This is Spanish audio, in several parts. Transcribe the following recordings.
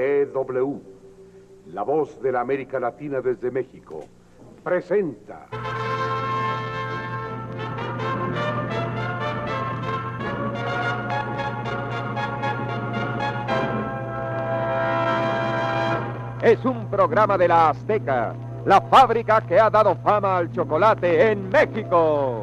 XEW, la voz de la América Latina desde México, presenta. Es un programa de la Azteca, la fábrica que ha dado fama al chocolate en México.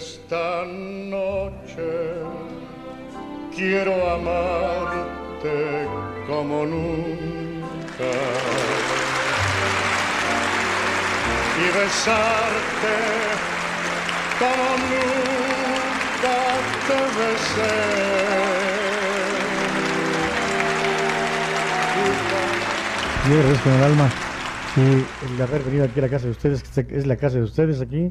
Esta noche quiero amarte como nunca y besarte como nunca te besé. Yo agradezco con el alma y el haber venido aquí a la casa de ustedes, que es la casa de ustedes aquí.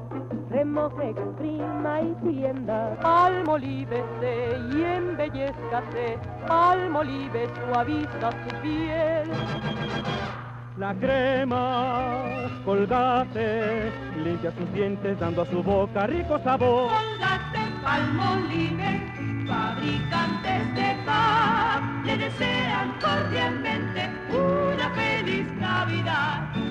Remoje, exprima y tienda. Almolívese y embellezcase, almolive suaviza su piel. La crema, colgate, limpia sus dientes dando a su boca rico sabor. Colgate, palmolive, fabricantes de paz, le desean cordialmente una feliz Navidad.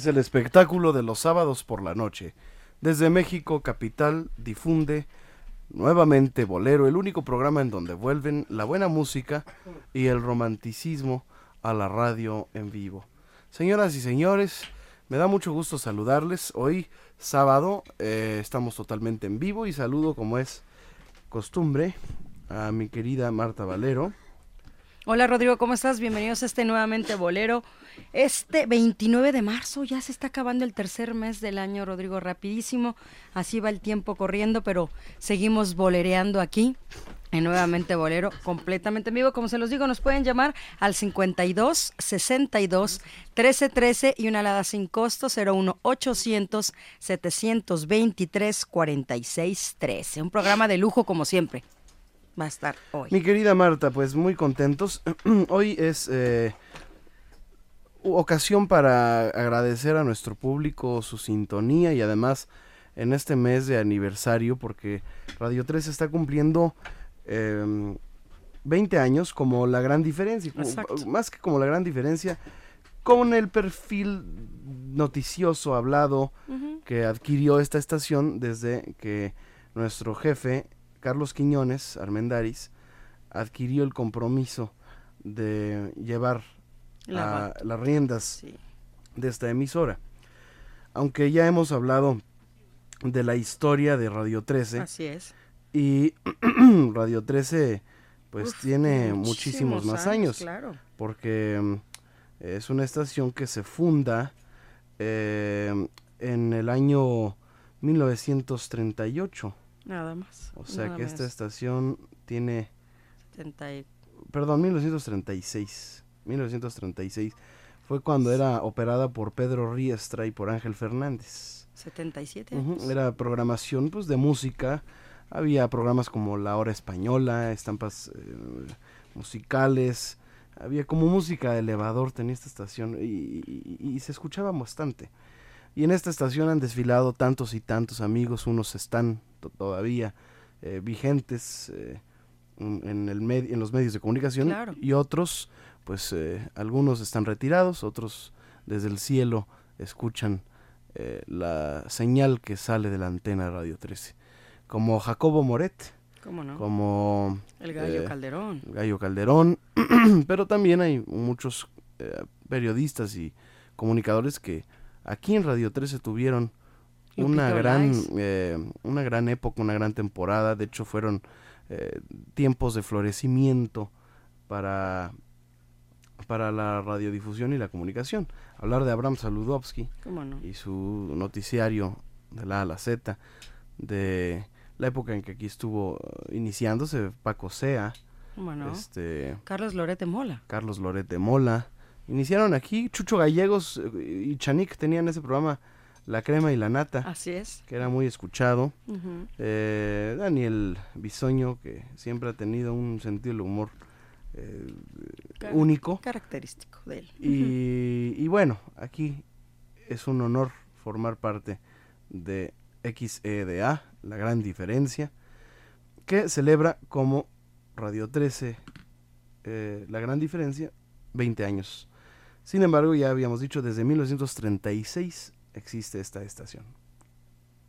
Es el espectáculo de los sábados por la noche. Desde México Capital difunde nuevamente Bolero, el único programa en donde vuelven la buena música y el romanticismo a la radio en vivo. Señoras y señores, me da mucho gusto saludarles. Hoy sábado eh, estamos totalmente en vivo y saludo como es costumbre a mi querida Marta Valero. Hola Rodrigo, ¿cómo estás? Bienvenidos a este nuevamente bolero. Este 29 de marzo ya se está acabando el tercer mes del año, Rodrigo, rapidísimo. Así va el tiempo corriendo, pero seguimos bolereando aquí. En nuevamente bolero, completamente en vivo. Como se los digo, nos pueden llamar al 52 62 13 13 y una alada sin costo 01 800 723 46 13. Un programa de lujo como siempre va a estar hoy. Mi querida Marta, pues muy contentos. hoy es eh, ocasión para agradecer a nuestro público su sintonía y además en este mes de aniversario porque Radio 3 está cumpliendo 20 em, años como la gran diferencia, más que como la gran diferencia, con el perfil noticioso hablado que adquirió esta estación desde que nuestro jefe Carlos Quiñones Armendaris adquirió el compromiso de llevar las riendas de esta emisora. Aunque ya hemos hablado de la historia de Radio 13. Así es. Y Radio 13 pues tiene muchísimos, más años. claro. Porque mm, es una estación que se funda eh, en el año 1938. Nada más. O sea que esta estación tiene... 70 Perdón, 1936. 1936 fue cuando era operada por Pedro Riestra y por Ángel Fernández. 77 Era programación pues de música. Había programas como La Hora Española, estampas eh, musicales. Había como música de elevador, tenía esta estación y, se escuchaba bastante. Y en esta estación han desfilado tantos y tantos amigos, unos están todavía eh, vigentes eh, en, el en los medios de comunicación y otros pues eh, algunos están retirados, otros desde el cielo escuchan la señal que sale de la antena de Radio 13. Como Jacobo Moret, como... El Gallo Calderón. El Gallo Calderón, pero también hay muchos periodistas y comunicadores que aquí en Radio 13 tuvieron una gran, una gran época, una gran temporada. De hecho, fueron tiempos de florecimiento para para la radiodifusión y la comunicación. Hablar de Abraham Saludowski y su noticiario de la A a la Z, de la época en que aquí estuvo uh, iniciándose Paco Sea, este, Carlos Lorete Mola. Carlos Lorete Mola. Iniciaron aquí, Chucho Gallegos y Chanik tenían ese programa La Crema y la Nata. Así es. Que era muy escuchado. Eh, Daniel Bisoño, que siempre ha tenido un sentido del humor eh, único. Característico de él. Y, bueno, aquí es un honor formar parte de XEDA, la gran diferencia, que celebra como Radio 13, eh, la gran diferencia, 20 años. Sin embargo, ya habíamos dicho, desde 1936 existe esta estación.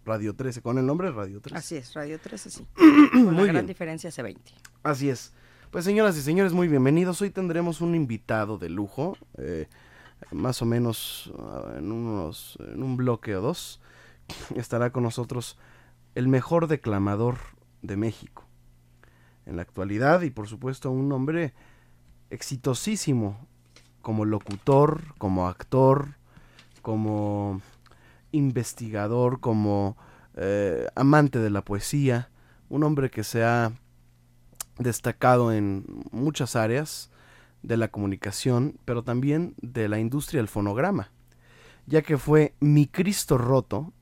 Radio 13, con el nombre Radio 13. Así es, Radio 13, sí. con la gran diferencia hace 20. Así es. Pues señoras y señores, muy bienvenidos. Hoy tendremos un invitado de lujo, eh, más o menos ah, en, unos, en un bloque o dos. Estará con nosotros el mejor declamador de México. En la actualidad y por supuesto un hombre exitosísimo como locutor, como actor, como investigador, como eh, amante de la poesía, un hombre que se ha destacado en muchas áreas de la comunicación, pero también de la industria del fonograma, ya que fue Mi Cristo Roto,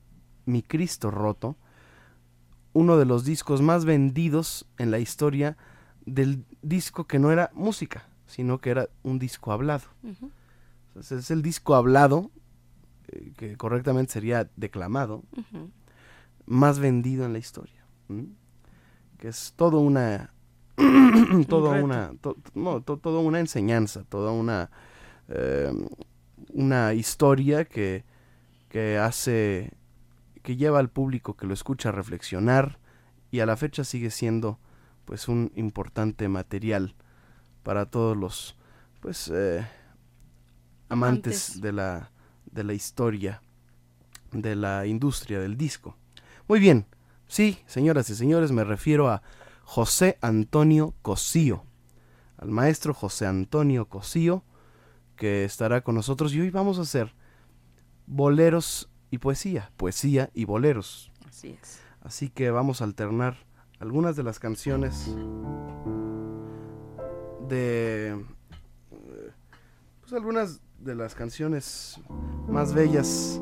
Mi Cristo Roto, uno de los discos más vendidos en la historia del disco que no era música, sino que era un disco hablado. es el disco hablado, eh, que correctamente sería declamado, más vendido en la historia. Que es todo una toda una, toda una enseñanza, toda una, em, una historia que, que hace, que lleva al público que lo escucha a reflexionar y a la fecha sigue siendo pues un importante material para todos los pues eh, amantes, Amantes. de la de la historia de la industria del disco. Muy bien, sí, señoras y señores, me refiero a José Antonio Cosío, al maestro José Antonio Cosío, que estará con nosotros y hoy vamos a hacer boleros y poesía, poesía y boleros. Así es. Así que vamos a alternar algunas de las canciones de pues algunas de las canciones más bellas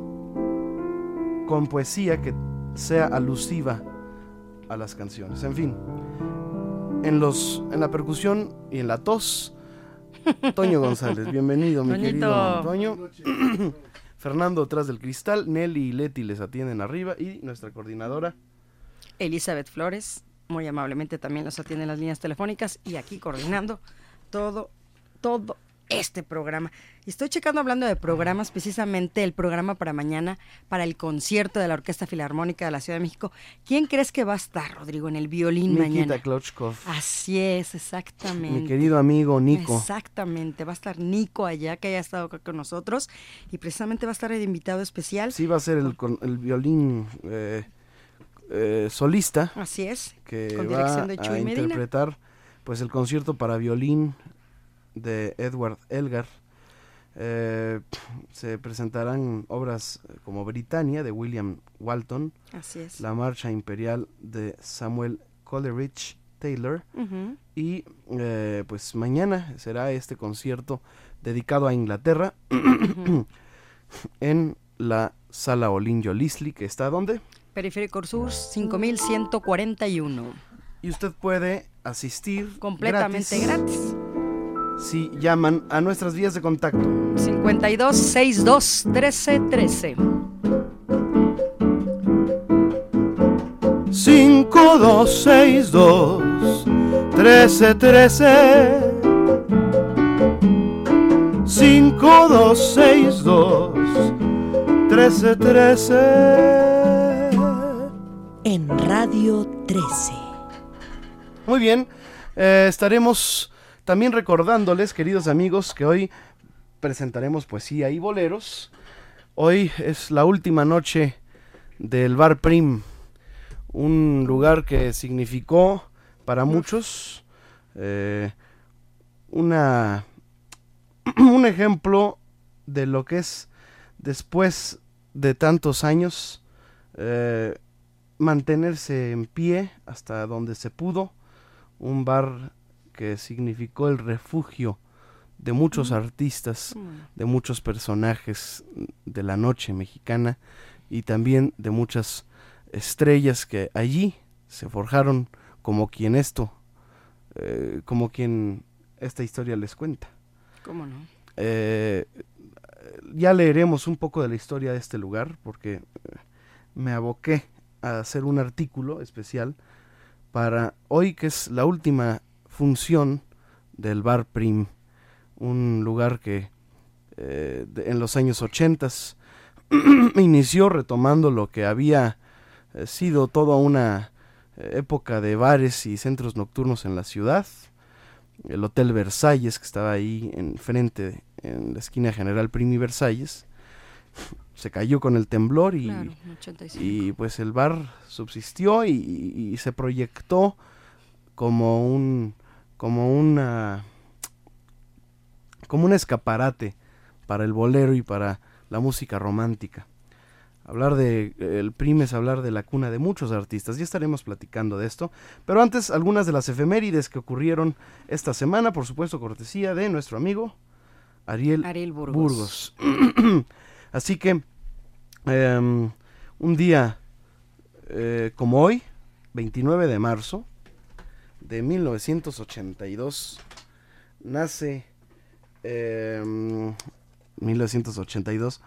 con poesía que sea alusiva a las canciones. En fin, en los en la percusión y en la tos Toño González, bienvenido mi querido. Toño. Fernando detrás del cristal, Nelly y Leti les atienden arriba y nuestra coordinadora Elizabeth Flores, muy amablemente también nos atiende en las líneas telefónicas y aquí coordinando todo, todo este programa. Y Estoy checando hablando de programas, precisamente el programa para mañana, para el concierto de la Orquesta Filarmónica de la Ciudad de México. ¿Quién crees que va a estar, Rodrigo, en el violín Nikita mañana? Klochkov, Así es, exactamente. mi querido amigo Nico. Exactamente, va a estar Nico allá, que haya estado con nosotros, y precisamente va a estar el invitado especial. Sí, va a ser el, el violín eh, eh, solista Así es, que con va dirección de a Chuy Medina. interpretar pues el concierto para violín de Edward Elgar. Eh, se presentarán obras eh, como Britannia de William Walton, Así es. La Marcha Imperial de Samuel Coleridge Taylor y eh, pues mañana será este concierto dedicado a Inglaterra en la sala Olinjo Lisley que está donde Periférico Sur 5141. y usted puede asistir Completamente gratis. Si llaman a nuestras vías de contacto 52 62 13 13. 5262 1313 5262 1313 En Radio 13. Muy bien, eh, estaremos también recordándoles, queridos amigos, que hoy presentaremos poesía y boleros. Hoy es la última noche del Bar Prim, un lugar que significó para muchos eh, una un ejemplo de lo que es después de tantos años eh, mantenerse en pie hasta donde se pudo un bar que significó el refugio de muchos artistas, de muchos personajes de la noche mexicana y también de muchas estrellas que allí se forjaron como quien esto, eh, como quien esta historia les cuenta. ¿Cómo no? Eh, ya leeremos un poco de la historia de este lugar porque me aboqué a hacer un artículo especial para hoy que es la última función del Bar Prim, un lugar que eh, de- en los años 80 inició retomando lo que había eh, sido toda una eh, época de bares y centros nocturnos en la ciudad. El Hotel Versalles, que estaba ahí enfrente, en la esquina General Prim y Versalles, se cayó con el temblor y, Claro, 85. y pues el bar subsistió y se proyectó como un como una como un escaparate para el bolero y para la música romántica. Hablar de el Prim es hablar de la cuna de muchos artistas. Ya estaremos platicando de esto. Pero antes, algunas de las efemérides que ocurrieron esta semana, por supuesto, cortesía de nuestro amigo Ariel, Ariel Burgos. Burgos. Así que, em, un día eh, como hoy, 29 de marzo de 1982, nace em, 1982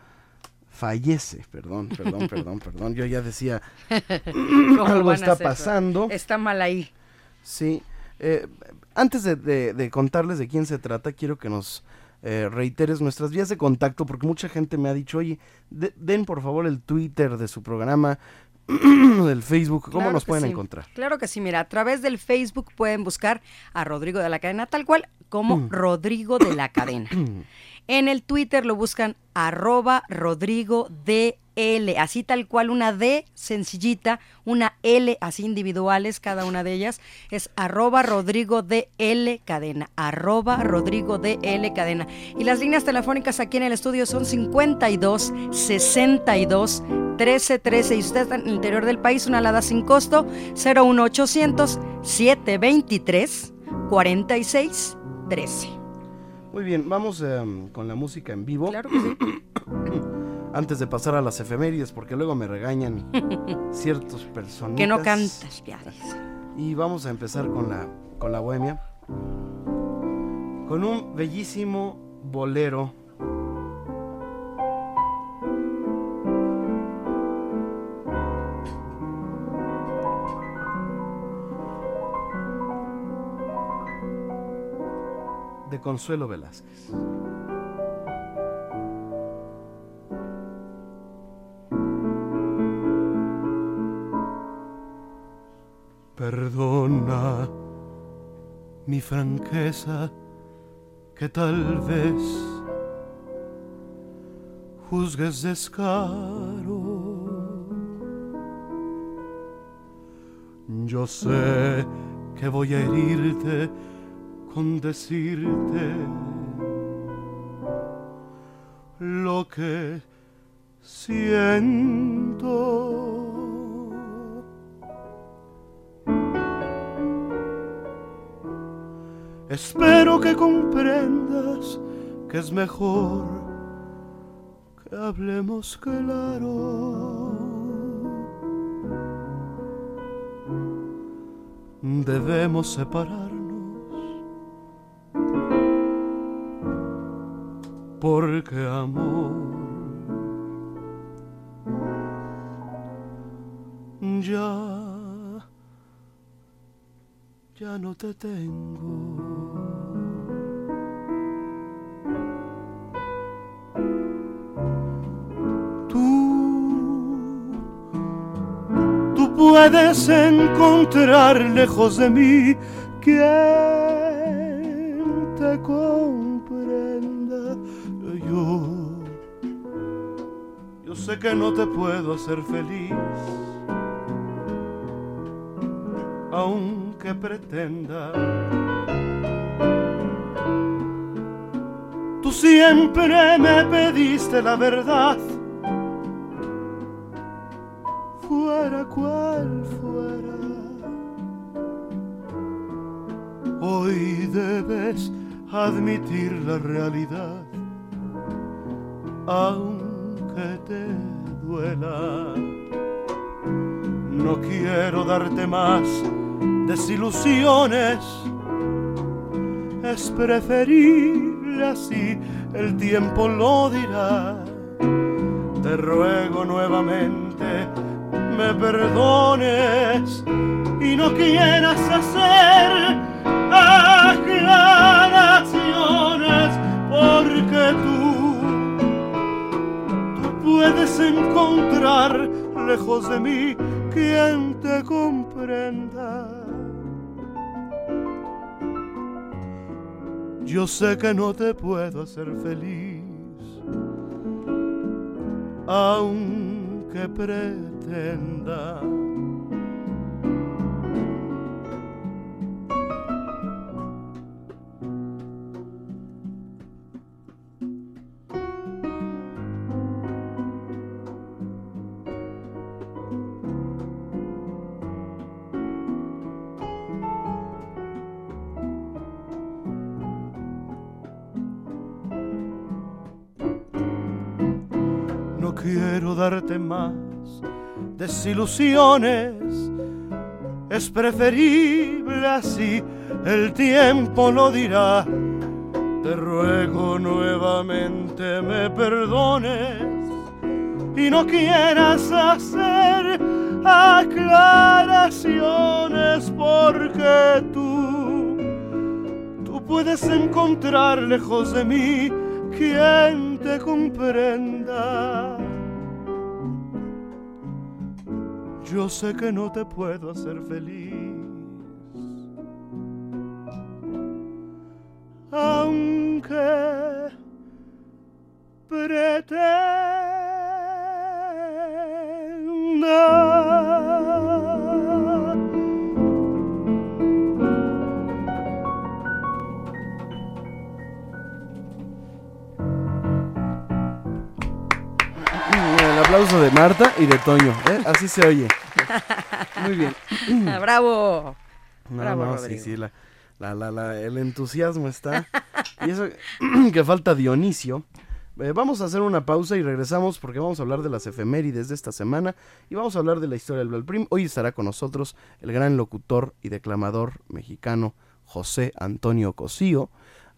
fallece, perdón, perdón, perdón, perdón. Yo ya decía ¿Cómo algo está hacer? pasando. Está mal ahí. Sí. eh, antes de, de- de contarles de quién se trata, quiero que nos eh, reiteres nuestras vías de contacto, porque mucha gente me ha dicho, oye, de- den por favor el Twitter de su programa, del Facebook, ¿cómo Claro nos pueden sí. encontrar? Claro que sí, mira, a través del Facebook pueden buscar a Rodrigo de la Cadena tal cual como Mm. Rodrigo de la Cadena. En el Twitter lo buscan arroba Rodrigo DL, así tal cual una D sencillita, una L así individuales, cada una de ellas, es arroba Rodrigo DL Cadena, arroba Rodrigo DL Cadena. Y las líneas telefónicas aquí en el estudio son 52 62 13 13 y usted está en el interior del país, una alada sin costo, 01800 723 46 13. Muy bien, vamos em, con la música en vivo. Claro que sí. Antes de pasar a las efemérides, porque luego me regañan ciertos personajes. Que no cantas, piades. Y vamos a empezar con la, con la bohemia. Con un bellísimo bolero. De Consuelo Velázquez. Perdona mi franqueza que tal vez juzgues descaro. Yo sé que voy a herirte con decirte lo que siento. Espero que comprendas que es mejor que hablemos claro. Debemos separarnos porque amor ya ya no te tengo. Tú puedes encontrar lejos de mí quien te comprenda. Sé que no te puedo hacer feliz, aunque pretenda. Tú siempre me pediste la verdad fuera cual fuera. Hoy debes admitir la realidad, te duela. No quiero darte más desilusiones, es preferible así, el tiempo lo dirá. Te ruego nuevamente me perdones y no quieras hacer aclaraciones porque puedes encontrar lejos de mí quien te comprenda. Yo sé que no te puedo hacer feliz, aunque pretenda. Desilusiones, es preferible así, el tiempo lo dirá. Te ruego nuevamente me perdones y no quieras hacer aclaraciones porque tú, tú puedes encontrar lejos de mí quien te comprenda. Yo sé que no te puedo hacer feliz. Aunque pretenda El aplauso de Marta y de Toño, ¿eh? así se oye. Muy bien. ¡Bravo! No, Bravo, no, sí, Rodrigo. sí, la, la, la, la- el entusiasmo está. Y eso que falta Dionisio. Eh, vamos a hacer una pausa y regresamos porque vamos a hablar de las efemérides de esta semana y vamos a hablar de la historia del Belprim. Hoy estará con nosotros el gran locutor y declamador mexicano José Antonio Cosío.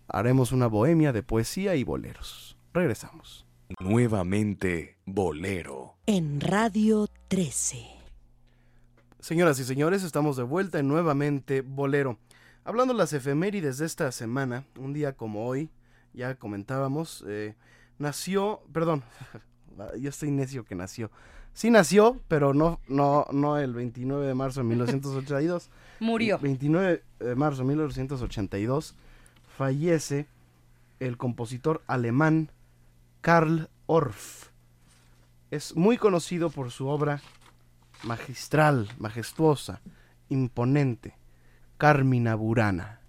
Haremos una bohemia de poesía y boleros. Regresamos. Nuevamente Bolero. En Radio 13. Señoras y señores, estamos de vuelta en nuevamente Bolero. Hablando de las efemérides de esta semana, un día como hoy, ya comentábamos, eh, nació, perdón, yo estoy necio que nació. Sí nació, pero no, no, no el 29 de marzo de 1982. Murió. 29 de marzo de 1982 fallece el compositor alemán Karl Orff. Es muy conocido por su obra magistral, majestuosa, imponente, Carmina Burana.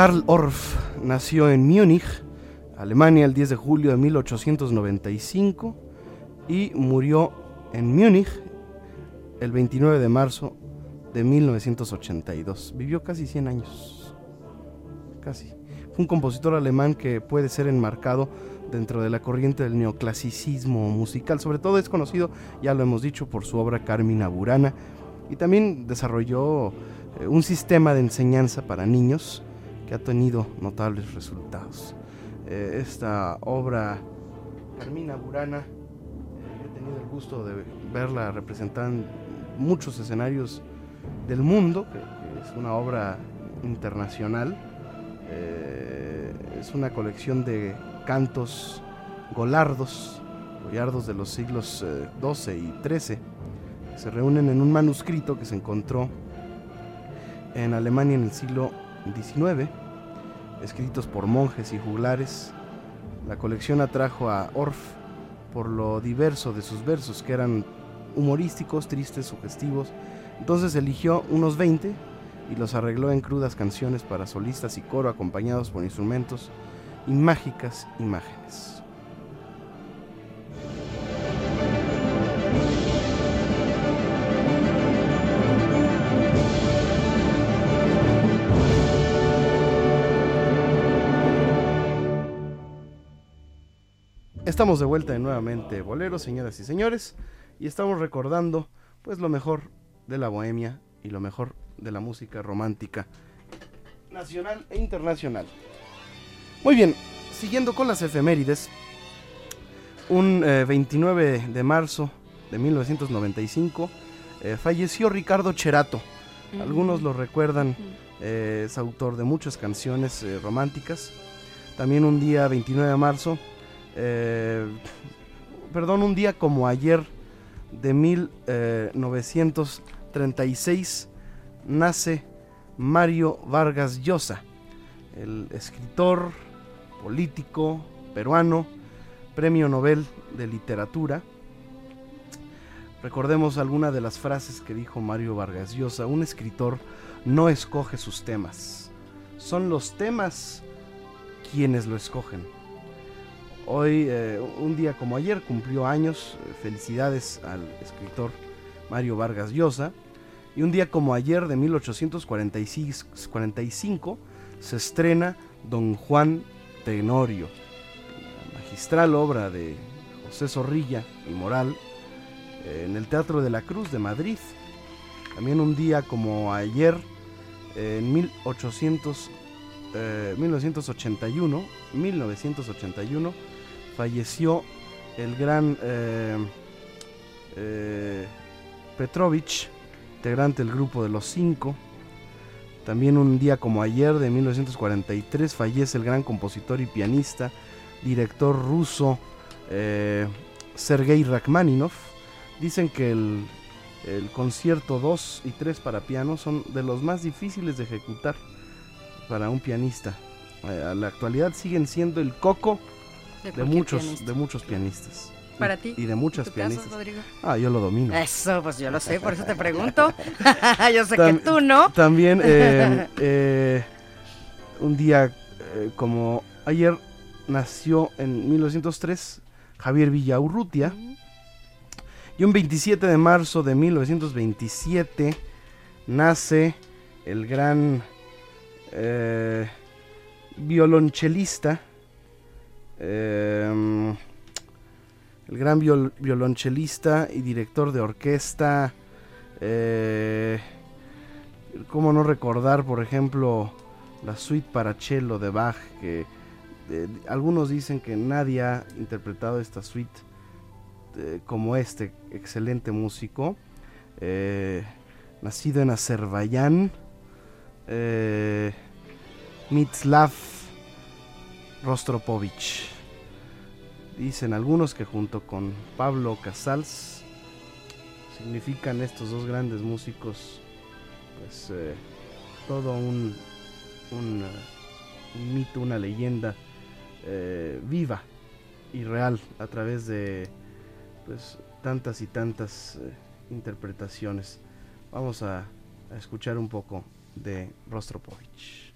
Karl Orff nació en Múnich, Alemania, el 10 de julio de 1895 y murió en Múnich el 29 de marzo de 1982. Vivió casi 100 años. Casi. Fue un compositor alemán que puede ser enmarcado dentro de la corriente del neoclasicismo musical. Sobre todo es conocido, ya lo hemos dicho, por su obra Carmina Burana. Y también desarrolló eh, un sistema de enseñanza para niños que ha tenido notables resultados. Eh, esta obra, Carmina Burana, eh, he tenido el gusto de verla representada en muchos escenarios del mundo, que, es una obra internacional. Eh, es una colección de cantos golardos, golardos de los siglos XII y XIII. Se reúnen en un manuscrito que se encontró en Alemania en el siglo XIX, escritos por monjes y juglares. La colección atrajo a Orff por lo diverso de sus versos, que eran humorísticos, tristes, sugestivos. Entonces eligió unos 20 y los arregló en crudas canciones para solistas y coro acompañados por instrumentos y mágicas imágenes. Estamos de vuelta de nuevamente Bolero, señoras y señores, y estamos recordando pues lo mejor de la bohemia y lo mejor de la música romántica nacional e internacional. Muy bien, siguiendo con las efemérides, un eh, 29 de marzo de 1995 eh, falleció Ricardo Cherato. Algunos lo recuerdan, eh, es autor de muchas canciones eh, románticas. También un día 29 de marzo, eh, perdón, un día como ayer de 1936 nace Mario Vargas Llosa, el escritor, político peruano, premio Nobel de Literatura. Recordemos alguna de las frases que dijo Mario Vargas Llosa, un escritor no escoge sus temas, son los temas quienes lo escogen. Hoy, eh, un día como ayer, cumplió años. Felicidades al escritor Mario Vargas Llosa. Y un día como ayer de 1845 se estrena Don Juan Tenorio, magistral obra de José Zorrilla y Moral eh, en el Teatro de la Cruz de Madrid. También un día como ayer, en 1800, eh, 1981, 1981, falleció el gran eh, eh, Petrovich, integrante del grupo de los cinco. También un día como ayer, de 1943, fallece el gran compositor y pianista, director ruso eh, Sergei Rachmaninoff. Dicen que el, el concierto 2 y 3 para piano son de los más difíciles de ejecutar para un pianista. A la actualidad siguen siendo el coco De muchos, pianista. de muchos pianistas. Para ti, Y de muchas ¿en tu caso, pianistas. Rodrigo? Ah, yo lo domino. Eso, pues yo lo sé, por eso te pregunto. yo sé Tam- que tú no. También eh, eh, un día eh, como ayer nació en 1903 Javier Villaurrutia. Y un 27 de marzo de 1927 nace el gran eh, violonchelista. Em, el gran viol- violonchelista y director de orquesta. Eh, ¿Cómo no recordar, por ejemplo, la suite para cello de Bach? Que eh, algunos dicen que nadie ha interpretado esta suite eh, como este excelente músico. eh, nacido en Azerbaiyán, Mitslav Rostropovich. Dicen algunos que junto con Pablo Casals significan estos dos grandes músicos pues eh, todo un, eh, un mito, una leyenda eh, viva y real a través de pues tantas y tantas interpretaciones. Vamos a escuchar un poco de Rostropovich.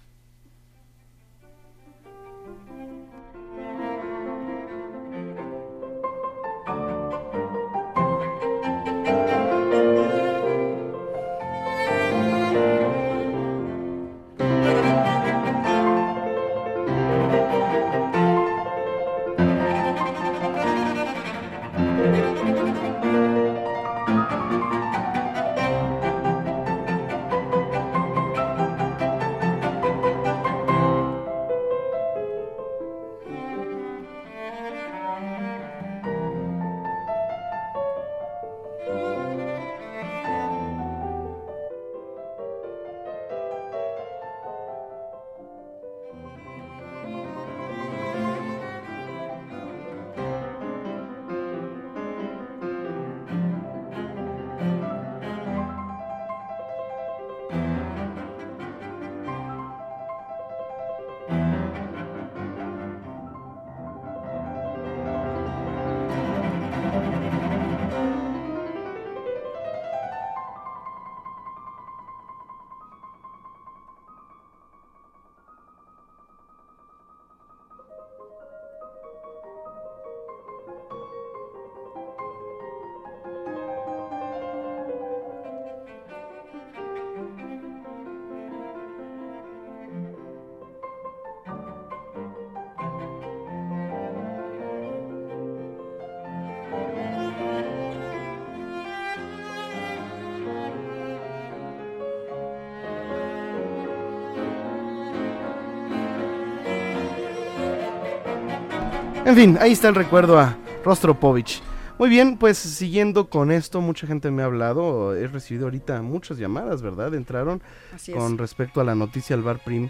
En fin, ahí está el recuerdo a Rostropovich. Muy bien, pues siguiendo con esto, mucha gente me ha hablado, he recibido ahorita muchas llamadas, ¿verdad? Entraron Así es. con respecto a la noticia del Bar Prim.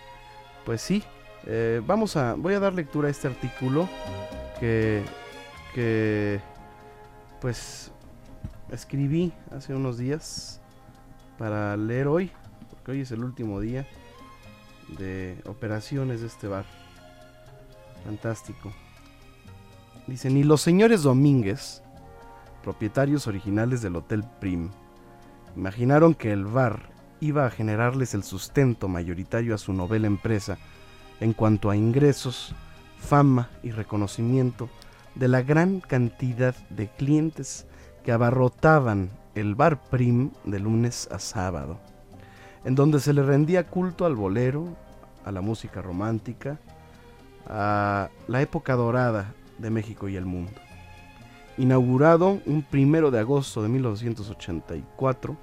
Pues sí, eh, vamos a, voy a dar lectura a este artículo que, que, pues, escribí hace unos días para leer hoy, porque hoy es el último día de operaciones de este bar. Fantástico. Dice, ni los señores Domínguez, propietarios originales del Hotel Prim, imaginaron que el bar iba a generarles el sustento mayoritario a su novela empresa en cuanto a ingresos, fama y reconocimiento de la gran cantidad de clientes que abarrotaban el bar Prim de lunes a sábado, en donde se le rendía culto al bolero, a la música romántica, a la época dorada de México y el mundo. Inaugurado un primero de agosto de 1984,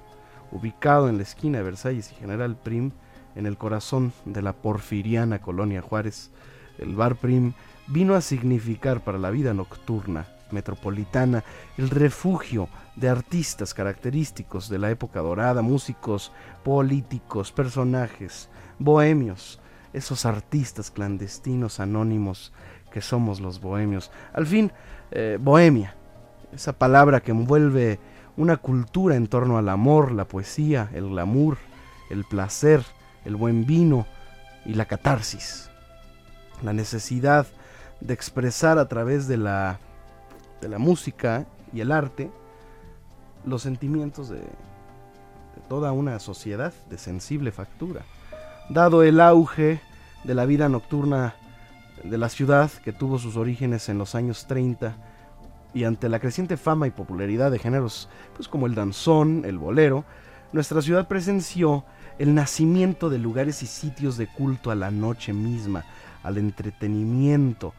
ubicado en la esquina de Versalles y General Prim, en el corazón de la porfiriana colonia Juárez, el Bar Prim vino a significar para la vida nocturna metropolitana el refugio de artistas característicos de la época dorada, músicos, políticos, personajes, bohemios, esos artistas clandestinos anónimos que somos los bohemios. Al fin, eh, bohemia, esa palabra que envuelve una cultura en torno al amor, la poesía, el glamour, el placer, el buen vino y la catarsis. La necesidad de expresar a través de la, de la música y el arte los sentimientos de, de toda una sociedad de sensible factura. Dado el auge de la vida nocturna de la ciudad que tuvo sus orígenes en los años 30, y ante la creciente fama y popularidad de géneros pues como el danzón, el bolero, nuestra ciudad presenció el nacimiento de lugares y sitios de culto a la noche misma, al entretenimiento,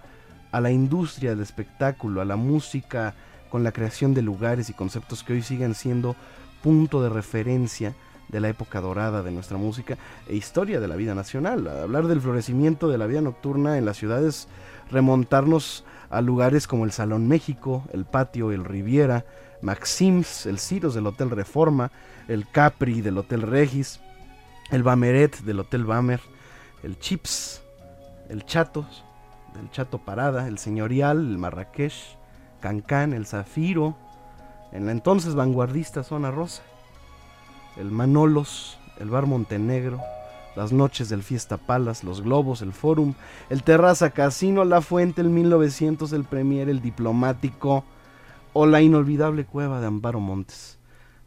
a la industria del espectáculo, a la música, con la creación de lugares y conceptos que hoy siguen siendo punto de referencia de la época dorada de nuestra música e historia de la vida nacional. Hablar del florecimiento de la vida nocturna en las ciudades, remontarnos a lugares como el Salón México, el Patio, el Riviera, Maxims, el Ciros del Hotel Reforma, el Capri del Hotel Regis, el Bameret del Hotel Bamer, el Chips, el Chatos, el Chato Parada, el Señorial, el Marrakech, Cancán, el Zafiro, en la entonces vanguardista Zona Rosa, el Manolos, el Bar Montenegro, las noches del Fiesta Palas, los Globos, el Forum, el Terraza Casino, la Fuente, el 1900, el Premier, el Diplomático o la inolvidable cueva de Amparo Montes.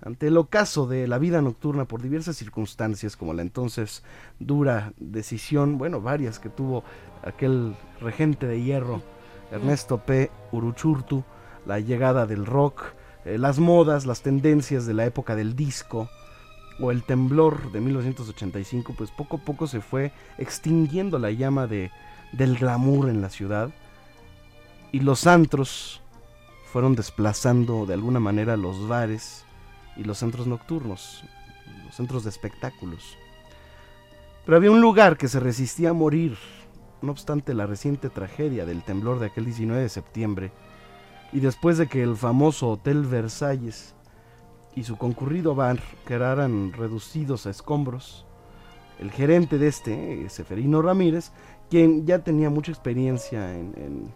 Ante el ocaso de la vida nocturna por diversas circunstancias, como la entonces dura decisión, bueno, varias que tuvo aquel regente de hierro, Ernesto P. Uruchurtu, la llegada del rock, eh, las modas, las tendencias de la época del disco, o el temblor de 1985, pues poco a poco se fue extinguiendo la llama de, del glamour en la ciudad y los antros fueron desplazando de alguna manera los bares y los centros nocturnos, los centros de espectáculos. Pero había un lugar que se resistía a morir, no obstante la reciente tragedia del temblor de aquel 19 de septiembre, y después de que el famoso Hotel Versalles y su concurrido bar quedaran reducidos a escombros, el gerente de este, Seferino Ramírez, quien ya tenía mucha experiencia en,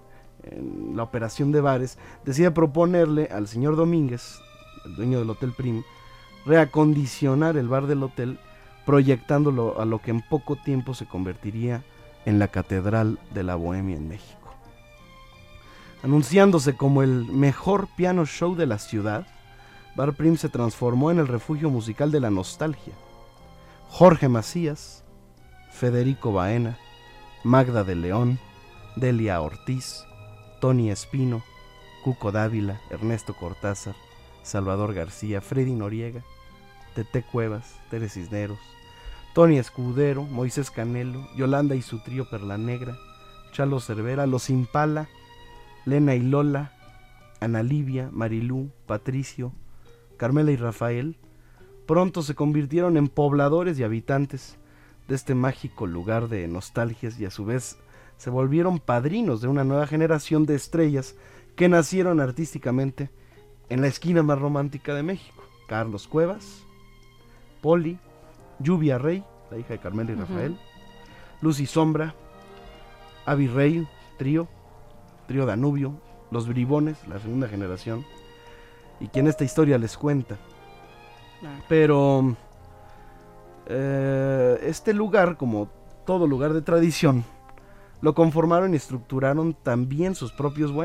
la operación de bares, decide proponerle al señor Domínguez, el dueño del Hotel Prim, reacondicionar el bar del hotel, proyectándolo a lo que en poco tiempo se convertiría en la Catedral de la Bohemia en México. Anunciándose como el mejor piano show de la ciudad, Bar Prim se transformó en el refugio musical de la nostalgia. Jorge Macías, Federico Baena, Magda de León, Delia Ortiz, Tony Espino, Cuco Dávila, Ernesto Cortázar, Salvador García, Freddy Noriega, Tete Cuevas, Teres Cisneros, Tony Escudero, Moisés Canelo, Yolanda y su trío Perla Negra, Chalo Cervera, Los Impala, Lena y Lola, Ana Livia, Marilú, Patricio, Carmela y Rafael, pronto se convirtieron en pobladores y habitantes de este mágico lugar de nostalgias y a su vez se volvieron padrinos de una nueva generación de estrellas que nacieron artísticamente en la esquina más romántica de México. Carlos Cuevas, Poli, Lluvia Rey, la hija de Carmela y Rafael, uh -huh. Luz y Sombra, Avi Rey, trío, trío Danubio, Los Bribones, la segunda generación, y quien esta historia les cuenta. Claro. Pero eh, este lugar, como todo lugar de tradición, lo conformaron y estructuraron también sus propios. O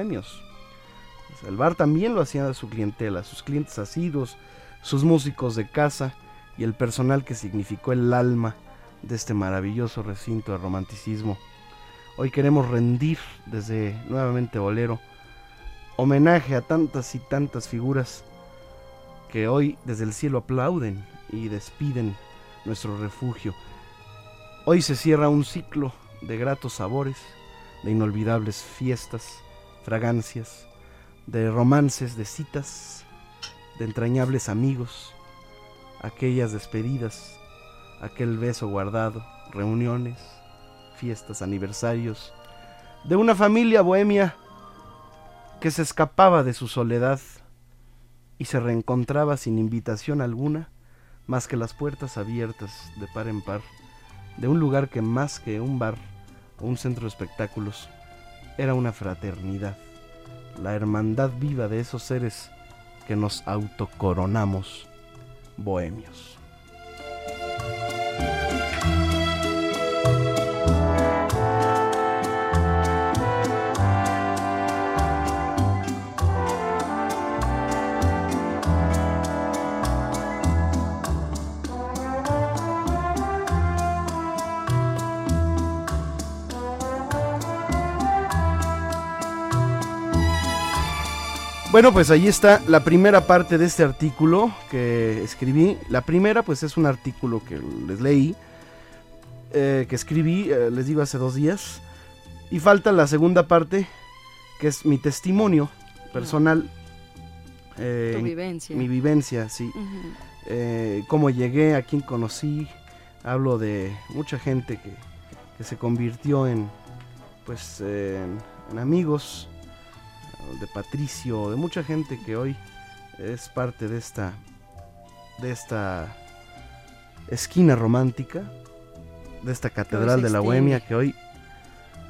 sea, el bar también lo hacía su clientela, sus clientes asiduos, sus músicos de casa y el personal que significó el alma de este maravilloso recinto de romanticismo Hoy queremos rendir desde nuevamente Bolero homenaje a tantas y tantas figuras que hoy desde el cielo aplauden y despiden nuestro refugio. Hoy se cierra un ciclo de gratos sabores, de inolvidables fiestas, fragancias, de romances, de citas, de entrañables amigos, aquellas despedidas, aquel beso guardado, reuniones, fiestas, aniversarios, de una familia bohemia que se escapaba de su soledad y se reencontraba sin invitación alguna más que las puertas abiertas de par en par de un lugar que más que un bar o un centro de espectáculos era una fraternidad, la hermandad viva de esos seres que nos autocoronamos bohemios. Bueno, pues ahí está la primera parte de este artículo que escribí. La primera, pues es un artículo que les leí, eh, que escribí, eh, les digo, hace dos días. Y falta la segunda parte, que es mi testimonio personal. eh, Tu vivencia. Mi vivencia, sí. Eh, cómo llegué, a quién conocí. Hablo de mucha gente que, que se convirtió en, pues, en- en amigos de Patricio, de mucha gente que hoy es parte de esta de esta esquina romántica, de esta catedral de la. Bohemia que hoy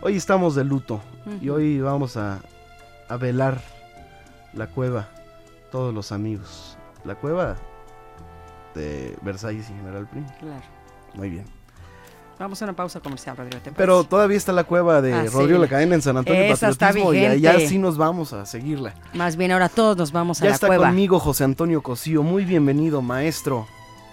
hoy estamos de luto y hoy vamos a, a velar la cueva, todos los amigos, la cueva de Versalles y General Prim. Claro. Muy bien. Vamos a una pausa comercial, Rodrigo. ¿te Pero todavía está la cueva de Ah, sí. Rodrigo La Cadena en San Antonio Esa está Patriotismo y vigente. allá sí nos vamos a seguirla. Más bien ahora todos nos vamos a Ya la está cueva. conmigo José Antonio Cosío. Muy bienvenido, maestro.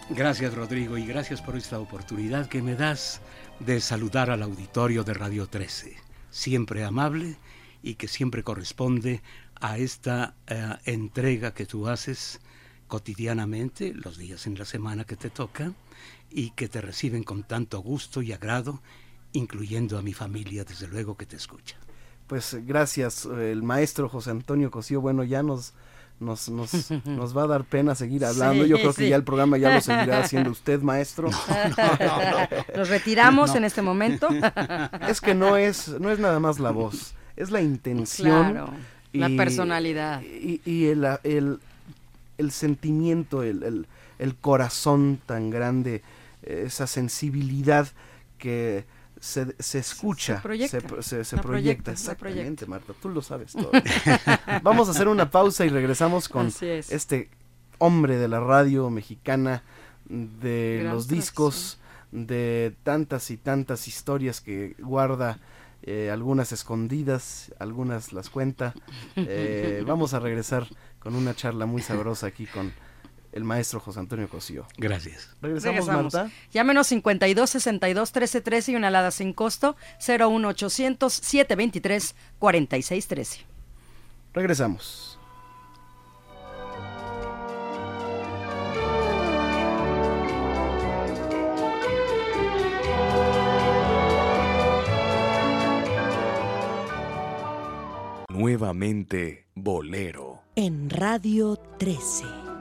Gracias Rodrigo y gracias por esta oportunidad que me das de saludar al auditorio de Radio 13, siempre amable y que siempre corresponde a esta eh, entrega que tú haces cotidianamente, los días en la semana que te toca y que te reciben con tanto gusto y agrado, incluyendo a mi familia, desde luego que te escucha. Pues gracias, el maestro José Antonio Cosío. Bueno, ya nos, nos, nos, nos va a dar pena seguir hablando. Sí, Yo creo que ya el programa ya lo seguirá haciendo usted, maestro. Nos retiramos No. en este momento. Es que no es, no es nada más la voz, es la intención. Claro, la personalidad. Y, y el, el, el sentimiento, el, el, el corazón tan grande, esa sensibilidad que se, se escucha, proyecta, se, se- se proyecta. proyecta, Exactamente, Marta, tú lo sabes todo. Vamos a hacer una pausa y regresamos con es. este hombre de la radio mexicana, de Gran los discos, de tantas y tantas historias que guarda, eh, algunas escondidas, algunas las cuenta. Eh, vamos a regresar con una charla muy sabrosa aquí con el maestro José Antonio Cosío. Gracias. Regresamos, Regresamos. Marta. Llámenos 52 62 13 13 y una alada sin costo 01 800 723 46 13. Regresamos. Nuevamente Bolero. En Radio 13.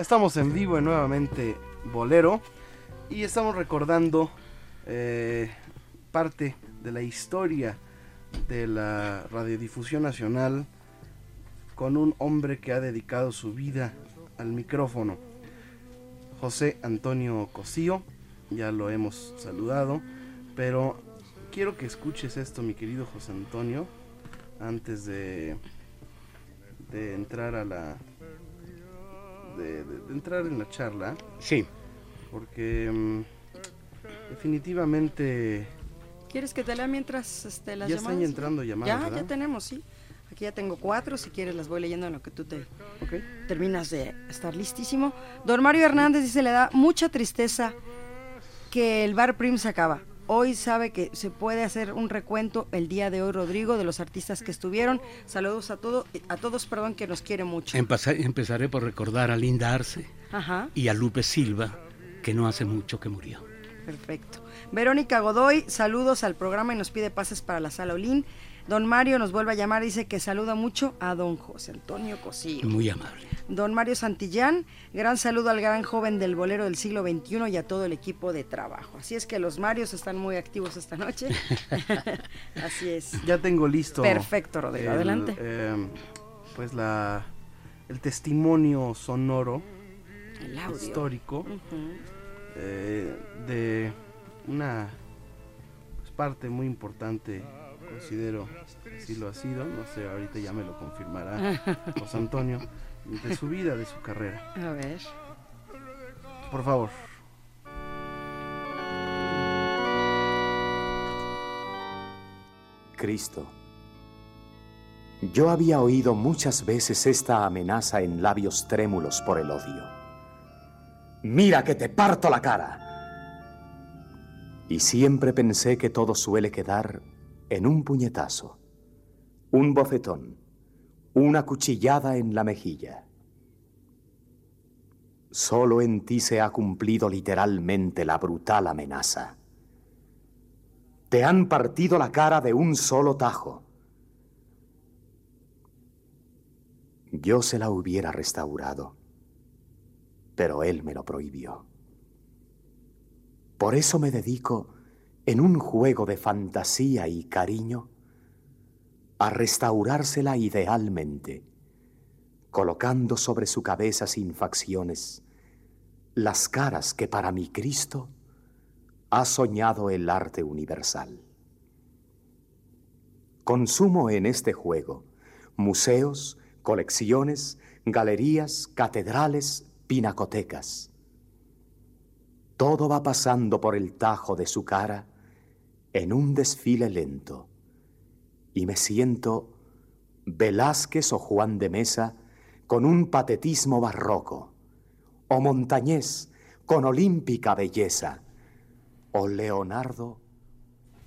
Estamos en vivo en nuevamente Bolero y estamos recordando eh, parte de la historia de la radiodifusión nacional con un hombre que ha dedicado su vida al micrófono, José Antonio Cosío, ya lo hemos saludado, pero quiero que escuches esto, mi querido José Antonio, antes de, de entrar a la de, de- de entrar en la charla. Sí. Porque mm, definitivamente ¿Quieres que te lea mientras este, las Ya llamadas? están entrando llamadas, Ya, ¿verdad? ya tenemos, sí. Aquí ya tengo cuatro, si quieres las voy leyendo en lo que tú te terminas de estar listísimo. Don Mario Hernández dice, le da mucha tristeza que el Bar Prim se acaba. Hoy sabe que se puede hacer un recuento el día de hoy, Rodrigo, de los artistas que estuvieron. Saludos a, todo, a todos, perdón, que nos quiere mucho. Empeza- empezaré por recordar a Linda Arce Ajá, y a Lupe Silva, que no hace mucho que murió. Perfecto. Verónica Godoy, saludos al programa y nos pide pases para la sala Olín. Don Mario nos vuelve a llamar, dice que saluda mucho a don José Antonio Cosío. Muy amable. Don Mario Santillán, gran saludo al gran joven del bolero del siglo XXI y a todo el equipo de trabajo. Así es que los Marios están muy activos esta noche. Así es. ya tengo listo. Perfecto, Rodrigo, el, adelante. eh, pues la el testimonio sonoro El audio. histórico. Eh, de una pues, parte muy importante, considero que sí lo ha sido, no sé, ahorita ya me lo confirmará José Antonio, de su vida, de su carrera. A ver. Por favor. Cristo. Yo había oído muchas veces esta amenaza en labios trémulos por el odio. Mira que te parto la cara. Y siempre pensé que todo suele quedar en un puñetazo, un bofetón, una cuchillada en la mejilla. Solo en ti se ha cumplido literalmente la brutal amenaza. Te han partido la cara de un solo tajo. Yo se la hubiera restaurado, pero él me lo prohibió. Por eso me dedico, en un juego de fantasía y cariño, a restaurársela idealmente, colocando sobre su cabeza sin facciones las caras que para mi Cristo ha soñado el arte universal. Consumo en este juego museos, colecciones, galerías, catedrales, pinacotecas. Todo va pasando por el tajo de su cara en un desfile lento y me siento Velázquez o Juan de Mesa con un patetismo barroco, o Montañés con olímpica belleza, o Leonardo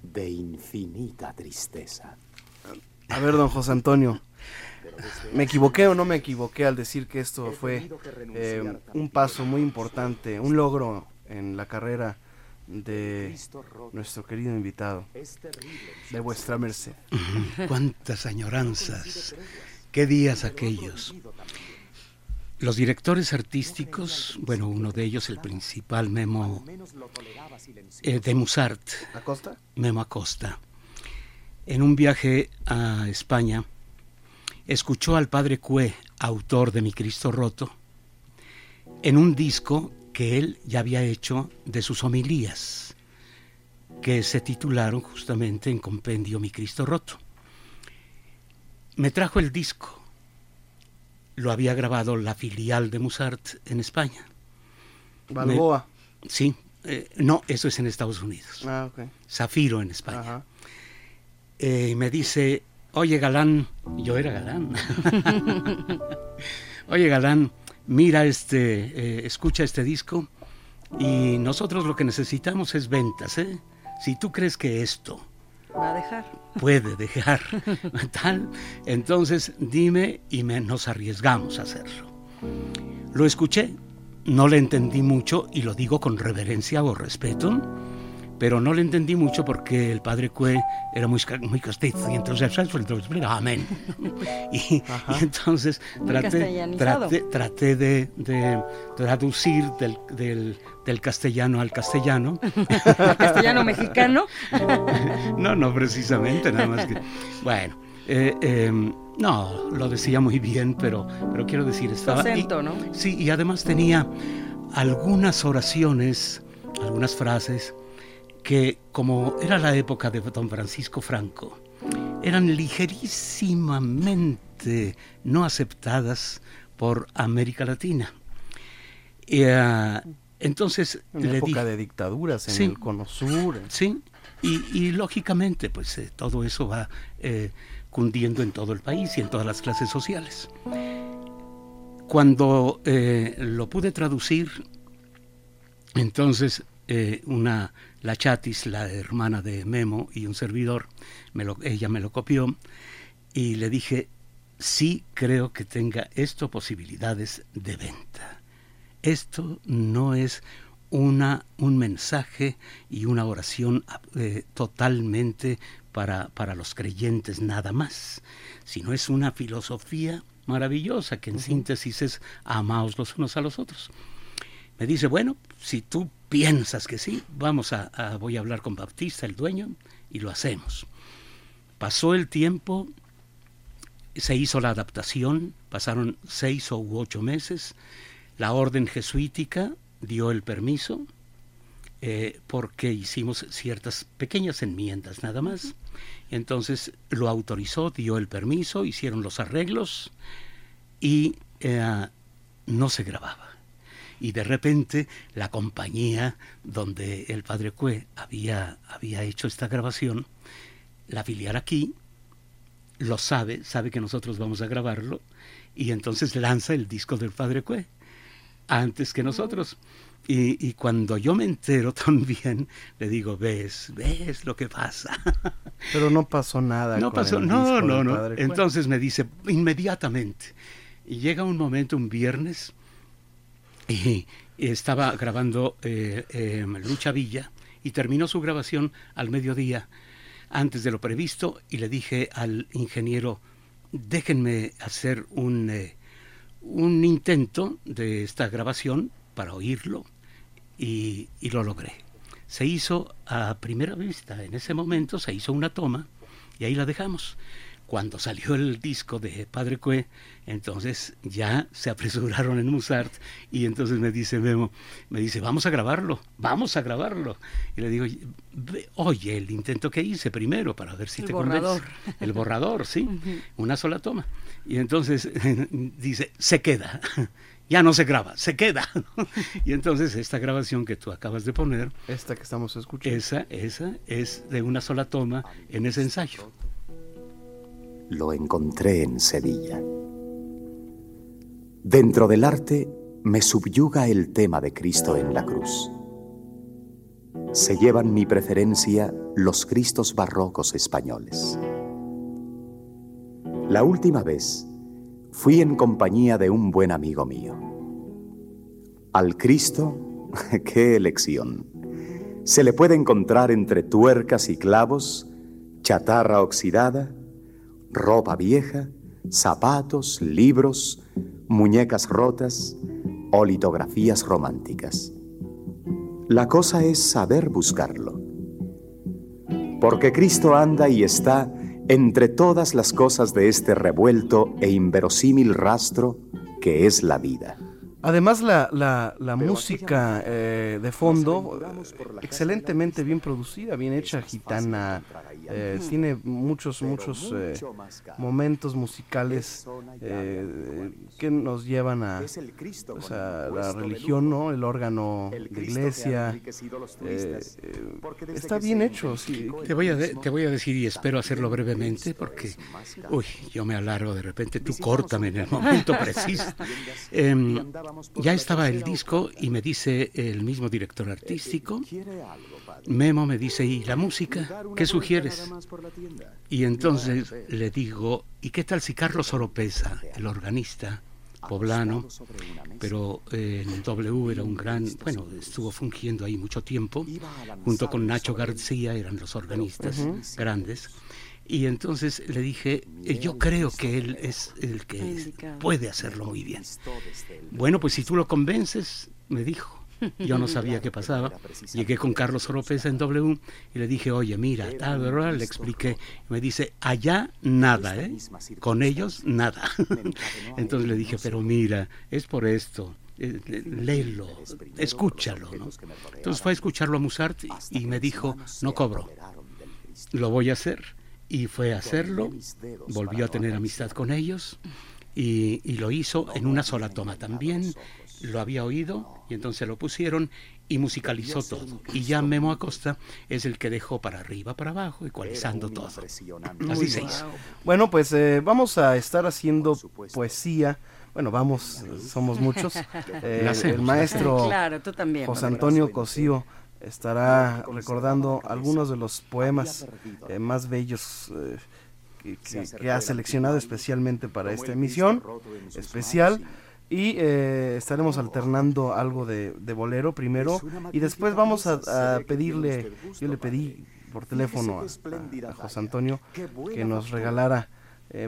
de infinita tristeza. A ver, don José Antonio, ¿me equivoqué o no me equivoqué al decir que esto fue eh, un paso muy importante, un logro en la carrera de nuestro querido invitado, de vuestra merced? Cuántas añoranzas, qué días aquellos. Los directores artísticos, bueno, uno de ellos, el principal, Memo eh, de Musart, ¿Acosta? Memo Acosta, en un viaje a España, escuchó al padre Cue, autor de Mi Cristo Roto, en un disco que él ya había hecho de sus homilías, que se titularon justamente en Compendio Mi Cristo Roto. Me trajo el disco. Lo había grabado la filial de Musart en España. Balboa. Me- sí. eh, no, eso es en Estados Unidos. Ah, ok. Zafiro en España. Eh, me dice, oye galán, yo era galán. oye galán, mira este, eh, escucha este disco y nosotros lo que necesitamos es ventas, ¿eh? Si tú crees que esto Va a dejar. puede dejar tal, entonces dime y me- nos arriesgamos a hacerlo. Lo escuché, no le entendí mucho y lo digo con reverencia o respeto, pero no le entendí mucho porque el padre Cue era muy, muy castizo y entonces, amén. Y, y entonces traté, traté, traté de, de traducir del, del- del castellano al castellano. Castellano mexicano. No, no precisamente, nada más que. Bueno, eh, eh, no, lo decía muy bien, pero, pero quiero decir, estaba. acento, y- ¿no? Sí, y además tenía algunas oraciones, algunas frases que, como era la época de don Francisco Franco, eran ligerísimamente no aceptadas por América Latina. Y, ah, entonces En le época dije- de dictaduras, en Sí. el Cono Sur. Sí, y, y lógicamente, pues eh, todo eso va eh, cundiendo en todo el país y en todas las clases sociales. Cuando eh, lo pude traducir, entonces eh, una, la chatis, la hermana de Memo y un servidor, me lo- ella me lo copió y le dije, sí creo que tenga esto posibilidades de venta. Esto no es una, un mensaje y una oración eh, totalmente para, para los creyentes nada más, sino es una filosofía maravillosa que en síntesis es amaos los unos a los otros. Me dice, bueno, si tú piensas que sí, vamos a, voy a hablar con Baptista, el dueño, y lo hacemos. Pasó el tiempo, se hizo la adaptación, pasaron seis o ocho meses, la orden jesuítica dio el permiso, eh, porque hicimos ciertas pequeñas enmiendas nada más. Entonces lo autorizó, dio el permiso, hicieron los arreglos y eh, no se grababa. Y de repente la compañía donde el padre Cue había, había hecho esta grabación, la filial aquí, lo sabe, sabe que nosotros vamos a grabarlo, y entonces lanza el disco del padre Cue antes que nosotros. Y, y cuando yo me entero también, le digo, ves, ves lo que pasa. Pero no pasó nada. No con pasó, el no, disco no, no. Entonces me dice, inmediatamente. Y llega un momento, un viernes, y estaba grabando eh, eh, Lucha Villa, y terminó su grabación al mediodía, antes de lo previsto, y le dije al ingeniero, déjenme hacer un, eh, un intento de esta grabación para oírlo, y, y lo logré. Se hizo a primera vista, en ese momento se hizo una toma, y ahí la dejamos. Cuando salió el disco de Padre Cue, entonces ya se apresuraron en Musart y entonces me dice Memo, me dice, vamos a grabarlo, vamos a grabarlo. Y le digo, "Ve- oye, el intento que hice primero para ver si El te borrador. convence". El borrador, sí, una sola toma. Y entonces dice, se queda, ya no se graba, se queda. y entonces esta grabación que tú acabas de poner, esta que estamos escuchando, esa, esa es de una sola toma en ese ensayo. Lo encontré en Sevilla. Dentro del arte me subyuga el tema de Cristo en la cruz. Se llevan mi preferencia los Cristos barrocos españoles. La última vez fui en compañía de un buen amigo mío. Al Cristo, qué elección. Se le puede encontrar entre tuercas y clavos, chatarra oxidada, ropa vieja, zapatos, libros, muñecas rotas o litografías románticas. La cosa es saber buscarlo. Porque Cristo anda y está entre todas las cosas de este revuelto e inverosímil rastro que es la vida. Además, la, la, la música eh, de fondo, eh, excelentemente bien producida, bien hecha, gitana. eh, tiene muchos, muchos eh, momentos musicales eh, que nos llevan a, pues, a la religión, ¿no? El órgano de iglesia. eh, está bien hecho, sí. Te voy, a de- te voy a decir y espero hacerlo brevemente porque, uy, yo me alargo de repente, tú córtame en el momento preciso. Ya estaba el disco y me dice el mismo director artístico, Memo me dice, ¿y la música? ¿Qué sugieres? Y entonces le digo, ¿y qué tal si Carlos Oropesa, el organista poblano, pero eh, en W era un gran, bueno, estuvo fungiendo ahí mucho tiempo, junto con Nacho García, eran los organistas grandes. Y entonces le dije, eh, yo creo que él es el que puede hacerlo muy bien. Bueno, pues si tú lo convences, me dijo. Yo no sabía qué pasaba. Llegué con Carlos Oropesa en W y le dije, oye, mira, tal, ¿verdad? le expliqué. Me dice, allá nada, ¿eh? Con ellos nada. Entonces le dije, pero mira, es por esto. eh, eh, léelo, escúchalo. ¿no? Entonces fue a escucharlo a Musart y, y me dijo, no cobro, lo voy a hacer. Y fue a hacerlo, volvió a tener amistad con ellos y, y lo hizo en una sola toma también. Lo había oído y entonces lo pusieron y musicalizó todo. Y ya Memo Acosta es el que dejó para arriba, para abajo, ecualizando todo. Así se hizo. Bueno, pues eh, vamos a estar haciendo poesía. Bueno, vamos, somos muchos. Eh, hacemos, el maestro Claro, tú también. José Antonio Cosío estará recordando algunos de los poemas eh, más bellos eh, que, que- que ha seleccionado especialmente para esta emisión especial. Y eh, estaremos alternando algo de, de bolero primero y después vamos a, a pedirle, yo le pedí por teléfono a, a- a José Antonio que nos regalara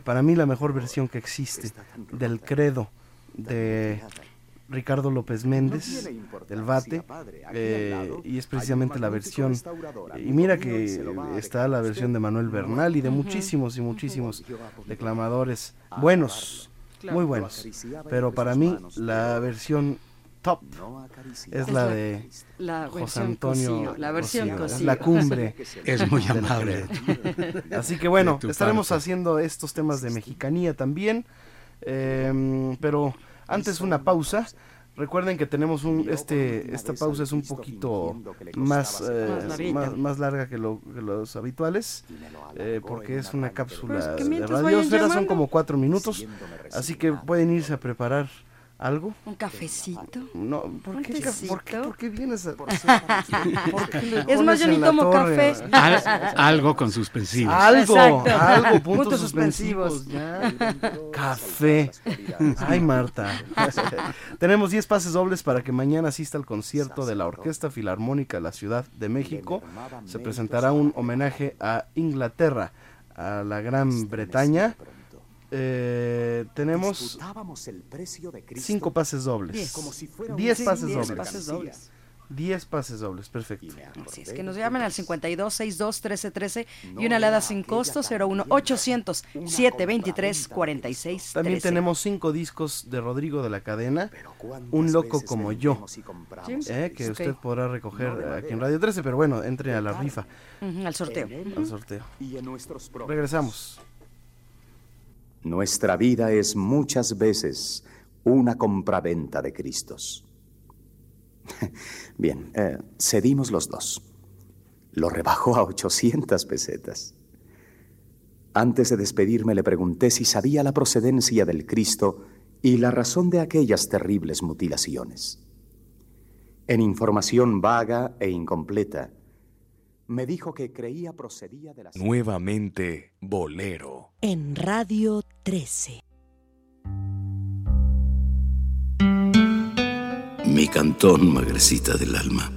para mí la mejor versión que existe del credo de Ricardo López Méndez del Bate eh, y es precisamente la versión y mira que está la versión de Manuel Bernal y de muchísimos y muchísimos declamadores buenos muy buenos. pero para mí la versión top es la de la José versión Antonio Cosío, la versión la cumbre Es muy amable. así que bueno estaremos parte. haciendo estos temas de mexicanía también em, pero antes una pausa. Recuerden que tenemos un este esta pausa es un poquito más eh, Más larga que, lo- que los habituales eh, porque es una cápsula de radiosfera son como cuatro minutos. Así que pueden irse a preparar algo ¿Un cafecito? no ¿por ¿Un qué, ca- por qué, tecito? por qué vienes a ¿por qué le Es más, yo ni tomo torre? café. Al- algo con suspensivos. Algo, Exacto. algo, puntos, Puntos suspensivos. suspensivos. ya. Café. Ay, Marta. Tenemos 10 pases dobles para que mañana asista al concierto de la Orquesta Filarmónica de la Ciudad de México. Se presentará un homenaje a Inglaterra, a la Gran Bretaña. Eh, tenemos el precio de Cristo 5 pases dobles. Diez. como si fuera un 10 Sí, pases diez dobles. pases dobles. 10 pases dobles, perfecto. Así es que nos llamen al 52 62 13 13 y una alada sin costo 01 800 723 46 También tenemos cinco discos de Rodrigo de la Cadena, Un loco como yo, eh, que usted podrá recoger aquí en Radio 13, pero bueno, entre a la rifa, al sorteo. al sorteo. Regresamos. Nuestra vida es muchas veces una compraventa de Cristos. Bien, eh, cedimos los dos. Lo rebajó a 800 pesetas. Antes de despedirme le pregunté si sabía la procedencia del Cristo y la razón de aquellas terribles mutilaciones. En información vaga e incompleta, me dijo que creía procedía de las... Nuevamente Bolero. En Radio 13. Mi cantón, magrecita del alma.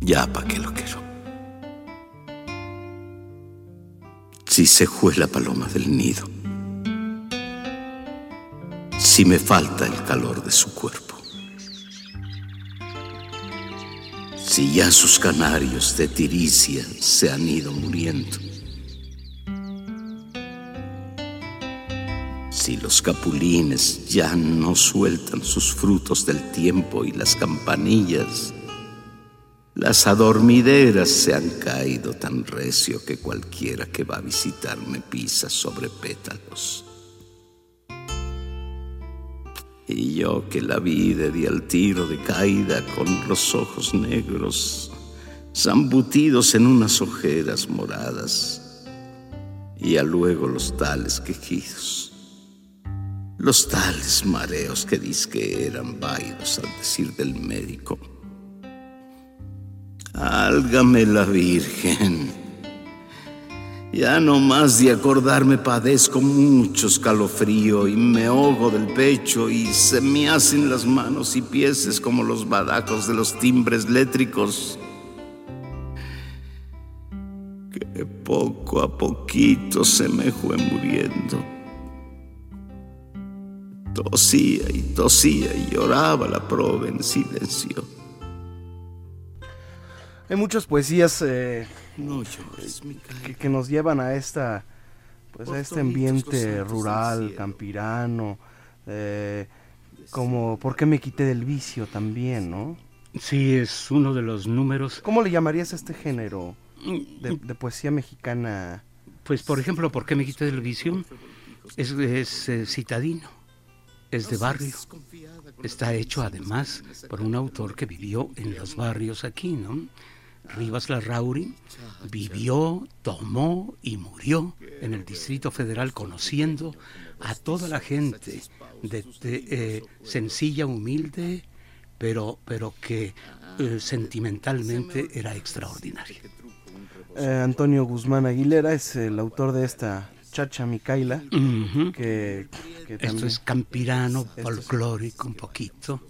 Ya pa' qué lo quiero. Si se fue la paloma del nido. Si me falta el calor de su cuerpo. Si ya sus canarios de tiricia se han ido muriendo. Si los capulines ya no sueltan sus frutos del tiempo y las campanillas, las adormideras se han caído tan recio que cualquiera que va a visitarme pisa sobre pétalos. Y yo que la vi de di al tiro de caída con los ojos negros, zambutidos en unas ojeras moradas, y a luego los tales quejidos. Los tales mareos que que eran vaidos al decir del médico. Álgame la Virgen. Ya no más de acordarme padezco mucho escalofrío y me ahogo del pecho y se me hacen las manos y pies como los badajos de los timbres létricos que poco a poquito se me fue muriendo. Tosía y tosía y lloraba la prove en silencio. Hay muchas poesías eh, No llores, que, que nos llevan a esta pues a este ambiente rural, campirano, eh, como ¿por qué me quité del vicio también, no? Sí, es uno de los números. ¿Cómo le llamarías a este género de, de poesía mexicana? Pues, por ejemplo, ¿por qué me quité del vicio? Es, es, eh, citadino, es de barrio. Está hecho además por un autor que vivió en los barrios aquí, ¿no? Rivas Larrauri vivió, tomó y murió en el Distrito Federal conociendo a toda la gente de, de, eh, sencilla, humilde, pero, pero que eh, sentimentalmente era extraordinaria. Eh, Antonio Guzmán Aguilera es el autor de esta Chacha Micaela, que, que Esto es campirano, folclórico un poquito,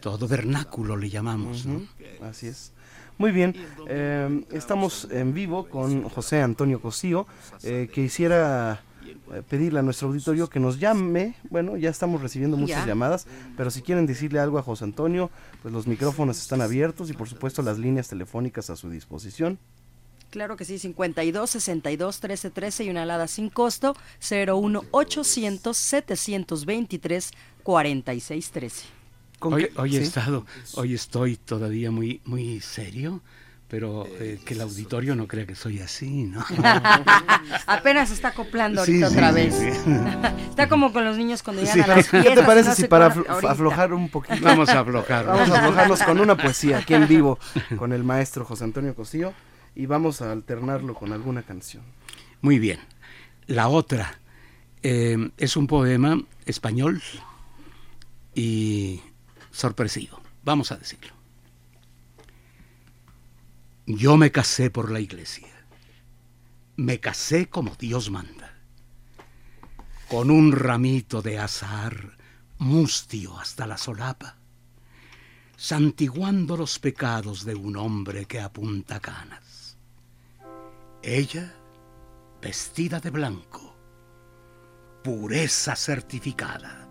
todo vernáculo le llamamos, ¿no? Así es. Muy bien, eh, estamos en vivo con José Antonio Cosío. Eh, quisiera eh, pedirle a nuestro auditorio que nos llame. Bueno, ya estamos recibiendo muchas Ya. llamadas, pero si quieren decirle algo a José Antonio, pues los micrófonos están abiertos y por supuesto las líneas telefónicas a su disposición. Claro que sí, 52 62 13 13 y una alada sin costo 01 800 723 46 13. Hoy, hoy he estado, hoy estoy todavía muy, muy serio, pero eh, que el auditorio no crea que soy así, ¿no? Apenas está acoplando ahorita sí, otra sí, vez. sí. está como con los niños cuando llegan Sí, a las ¿Qué te parece no si para ahorita. aflojar un poquito? Vamos a aflojar. Vamos a aflojarnos con una poesía aquí en vivo con el maestro José Antonio Cosío y vamos a alternarlo con alguna canción. Muy bien. La otra eh, es un poema español y sorpresivo. Vamos a decirlo. Yo me casé por la iglesia. Me casé como Dios manda. Con un ramito de azahar mustio hasta la solapa, santiguando los pecados de un hombre que apunta canas. Ella vestida de blanco, pureza certificada.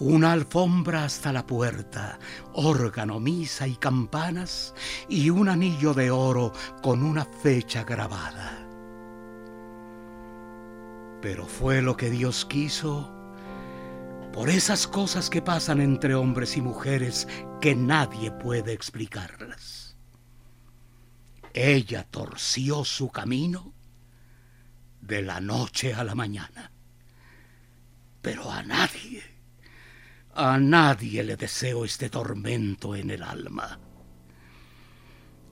Una alfombra hasta la puerta, órgano, misa y campanas, y un anillo de oro con una fecha grabada. Pero fue lo que Dios quiso por esas cosas que pasan entre hombres y mujeres que nadie puede explicarlas. Ella torció su camino de la noche a la mañana. Pero a nadie, a nadie le deseo este tormento en el alma.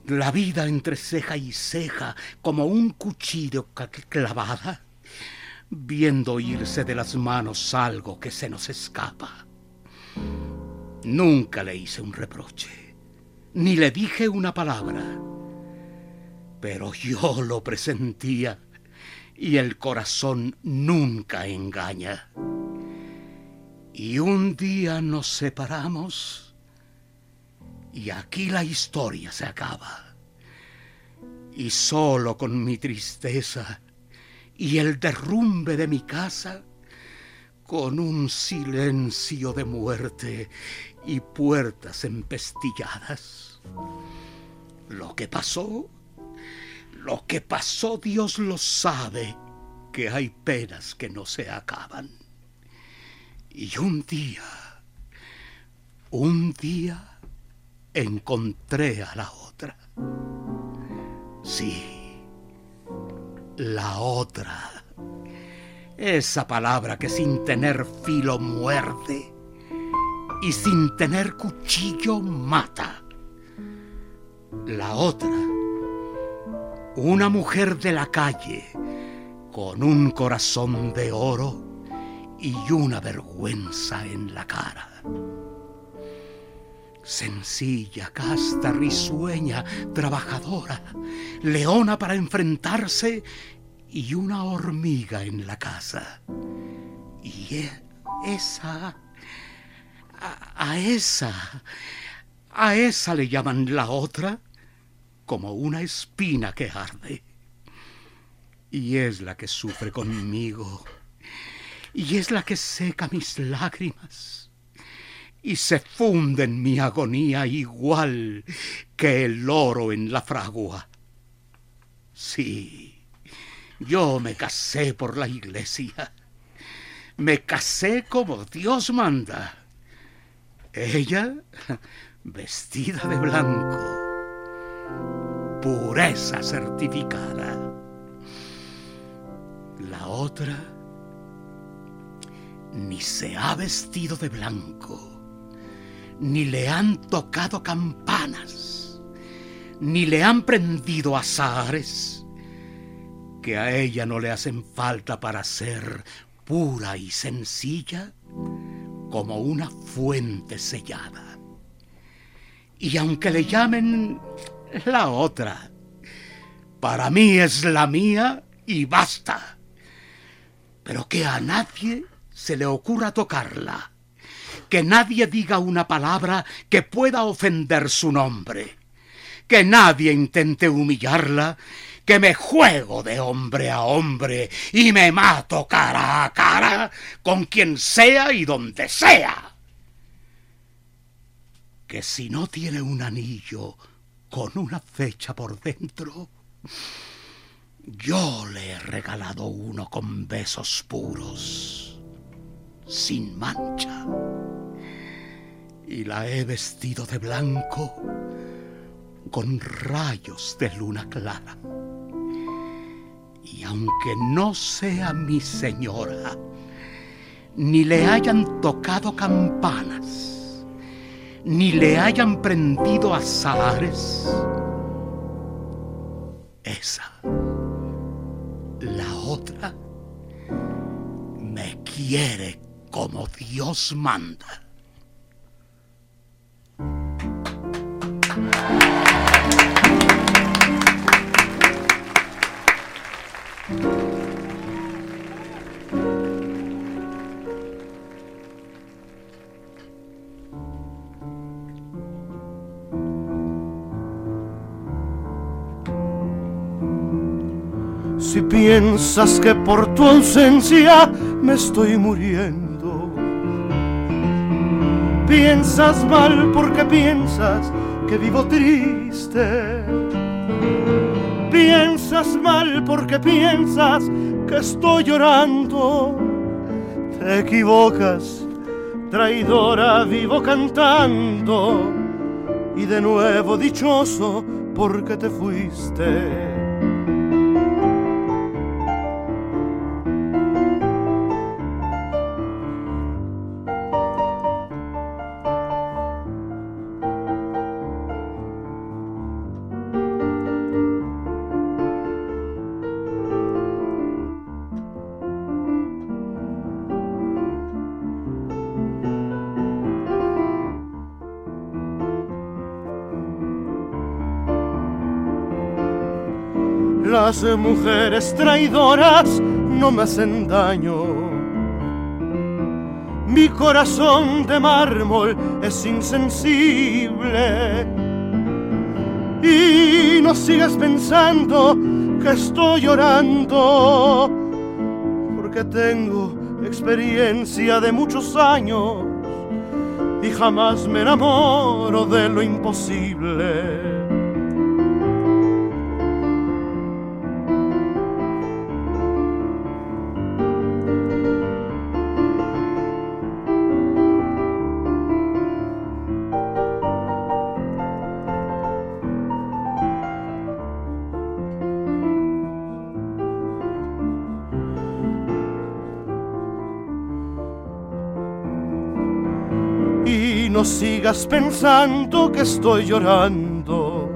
La vida entre ceja y ceja como un cuchillo clavada, viendo irse de las manos algo que se nos escapa. Nunca le hice un reproche, ni le dije una palabra pero yo lo presentía y el corazón nunca engaña. Y un día nos separamos y aquí la historia se acaba. Y solo con mi tristeza y el derrumbe de mi casa, con un silencio de muerte y puertas empestilladas. Lo que pasó lo que pasó Dios lo sabe, que hay penas que no se acaban. Y un día, un día, encontré a la otra. Sí, la otra. Esa palabra que sin tener filo muerde y sin tener cuchillo mata. La otra una mujer de la calle con un corazón de oro y una vergüenza en la cara. Sencilla, casta, risueña, trabajadora, leona para enfrentarse y una hormiga en la casa. Y e- esa, a, a esa, a esa le llaman la otra como una espina que arde. Y es la que sufre conmigo. Y es la que seca mis lágrimas. Y se funde en mi agonía igual que el oro en la fragua. Sí, yo me casé por la iglesia. Me casé como Dios manda. Ella vestida de blanco pureza certificada. La otra ni se ha vestido de blanco, ni le han tocado campanas, ni le han prendido azares, que a ella no le hacen falta para ser pura y sencilla como una fuente sellada. Y aunque le llamen la otra, para mí es la mía y basta. Pero que a nadie se le ocurra tocarla. Que nadie diga una palabra que pueda ofender su nombre. Que nadie intente humillarla. Que me juego de hombre a hombre y me mato cara a cara con quien sea y donde sea. Que si no tiene un anillo con una fecha por dentro, yo le he regalado uno con besos puros, sin mancha, y la he vestido de blanco con rayos de luna clara. Y aunque no sea mi señora, ni le hayan tocado campanas, ni le hayan prendido azares, esa, la otra, me quiere como Dios manda. Si piensas que por tu ausencia me estoy muriendo, piensas mal porque piensas que vivo triste. Piensas mal porque piensas que estoy llorando. Te equivocas, traidora, vivo cantando. Y de nuevo dichoso porque te fuiste. Mujeres traidoras no me hacen daño. Mi corazón de mármol es insensible. Y no sigas pensando que estoy llorando, porque tengo experiencia de muchos años y jamás me enamoro de lo imposible. Sigas pensando que estoy llorando.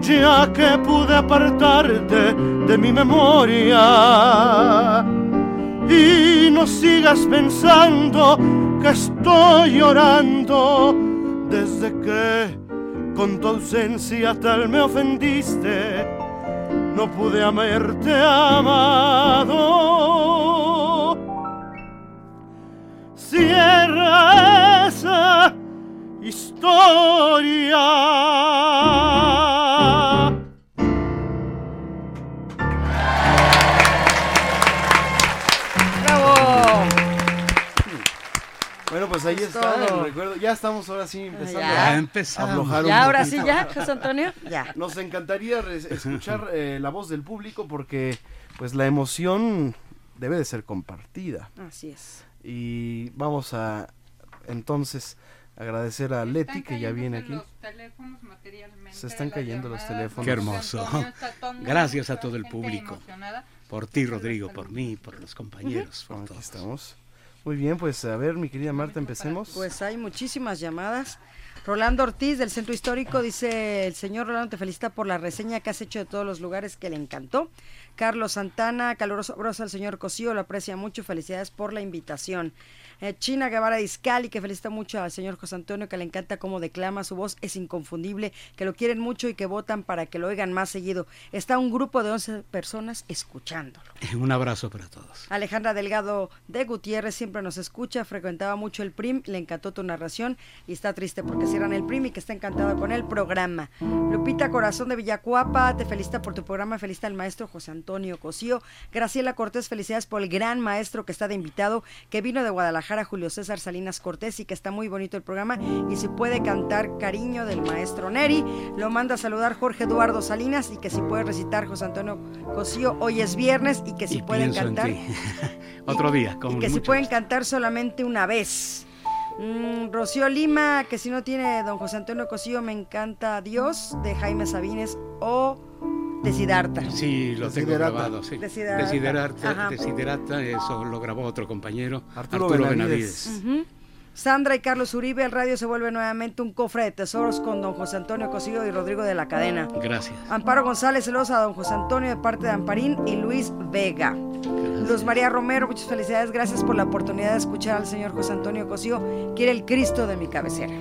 Ya que pude apartarte de mi memoria. Y no sigas pensando que estoy llorando desde que con tu ausencia tal me ofendiste. No pude amarte amado. Historia. ¡Bravo! Bueno, pues ahí Es está todo. el recuerdo. Ya estamos ahora sí empezando Ya. a un Ya, ahora sí, ya, José Antonio. Ya. Nos encantaría escuchar eh, la voz del público porque pues la emoción debe de ser compartida. Así es. Y vamos a entonces Agradecer a Leti que ya viene aquí. Los teléfonos materialmente Se están cayendo los teléfonos. Qué hermoso. Gracias a todo el público. Por ti, Rodrigo, por mí, por los compañeros, por Aquí todos. estamos. Muy bien, pues a ver, mi querida Marta, empecemos. Pues hay muchísimas llamadas. Rolando Ortiz del Centro Histórico dice, el señor Rolando te felicita por la reseña que has hecho de todos los lugares que le encantó. Carlos Santana, caluroso abrazo al señor Cosío, lo aprecia mucho, felicidades por la invitación. Eh, China Guevara Discali, que felicita mucho al señor José Antonio, que le encanta cómo declama, su voz es inconfundible, que lo quieren mucho y que votan para que lo oigan más seguido. Está un grupo de 11 personas escuchándolo. Un abrazo para todos. Alejandra Delgado de Gutiérrez siempre nos escucha, frecuentaba mucho el PRIM, le encantó tu narración y está triste porque cierran el PRIM y que está encantado con el programa. Lupita Corazón de Villacuapa, te felicita por tu programa, felicita al maestro José Antonio Cosío. Graciela Cortés, felicidades por el gran maestro que está de invitado, que vino de Guadalajara, Julio César Salinas Cortés, y que está muy bonito el programa. Y si puede cantar Cariño del maestro Neri, lo manda a saludar Jorge Eduardo Salinas y que si puede recitar José Antonio Cosío, hoy es viernes y que si Y pueden cantar. Otro día, y que si pueden cantar solamente una vez. Mm, Rocío Lima, que si no tiene don José Antonio Cosío, me encanta Dios, de Jaime Sabines o de Siddhartha. Sí, lo tengo Desiderata. grabado, sí. Desiderata. Desiderata. Desiderata, eso lo grabó otro compañero, Arturo Arturo, Benavides. Sandra y Carlos Uribe, el radio se vuelve nuevamente un cofre de tesoros con don José Antonio Cosío y Rodrigo de la Cadena. Gracias. Amparo González, saludos a don José Antonio de parte de Amparín y Luis Vega. Luz María Romero, muchas felicidades, gracias por la oportunidad de escuchar al señor José Antonio Cosío, quiere el Cristo de mi cabecera.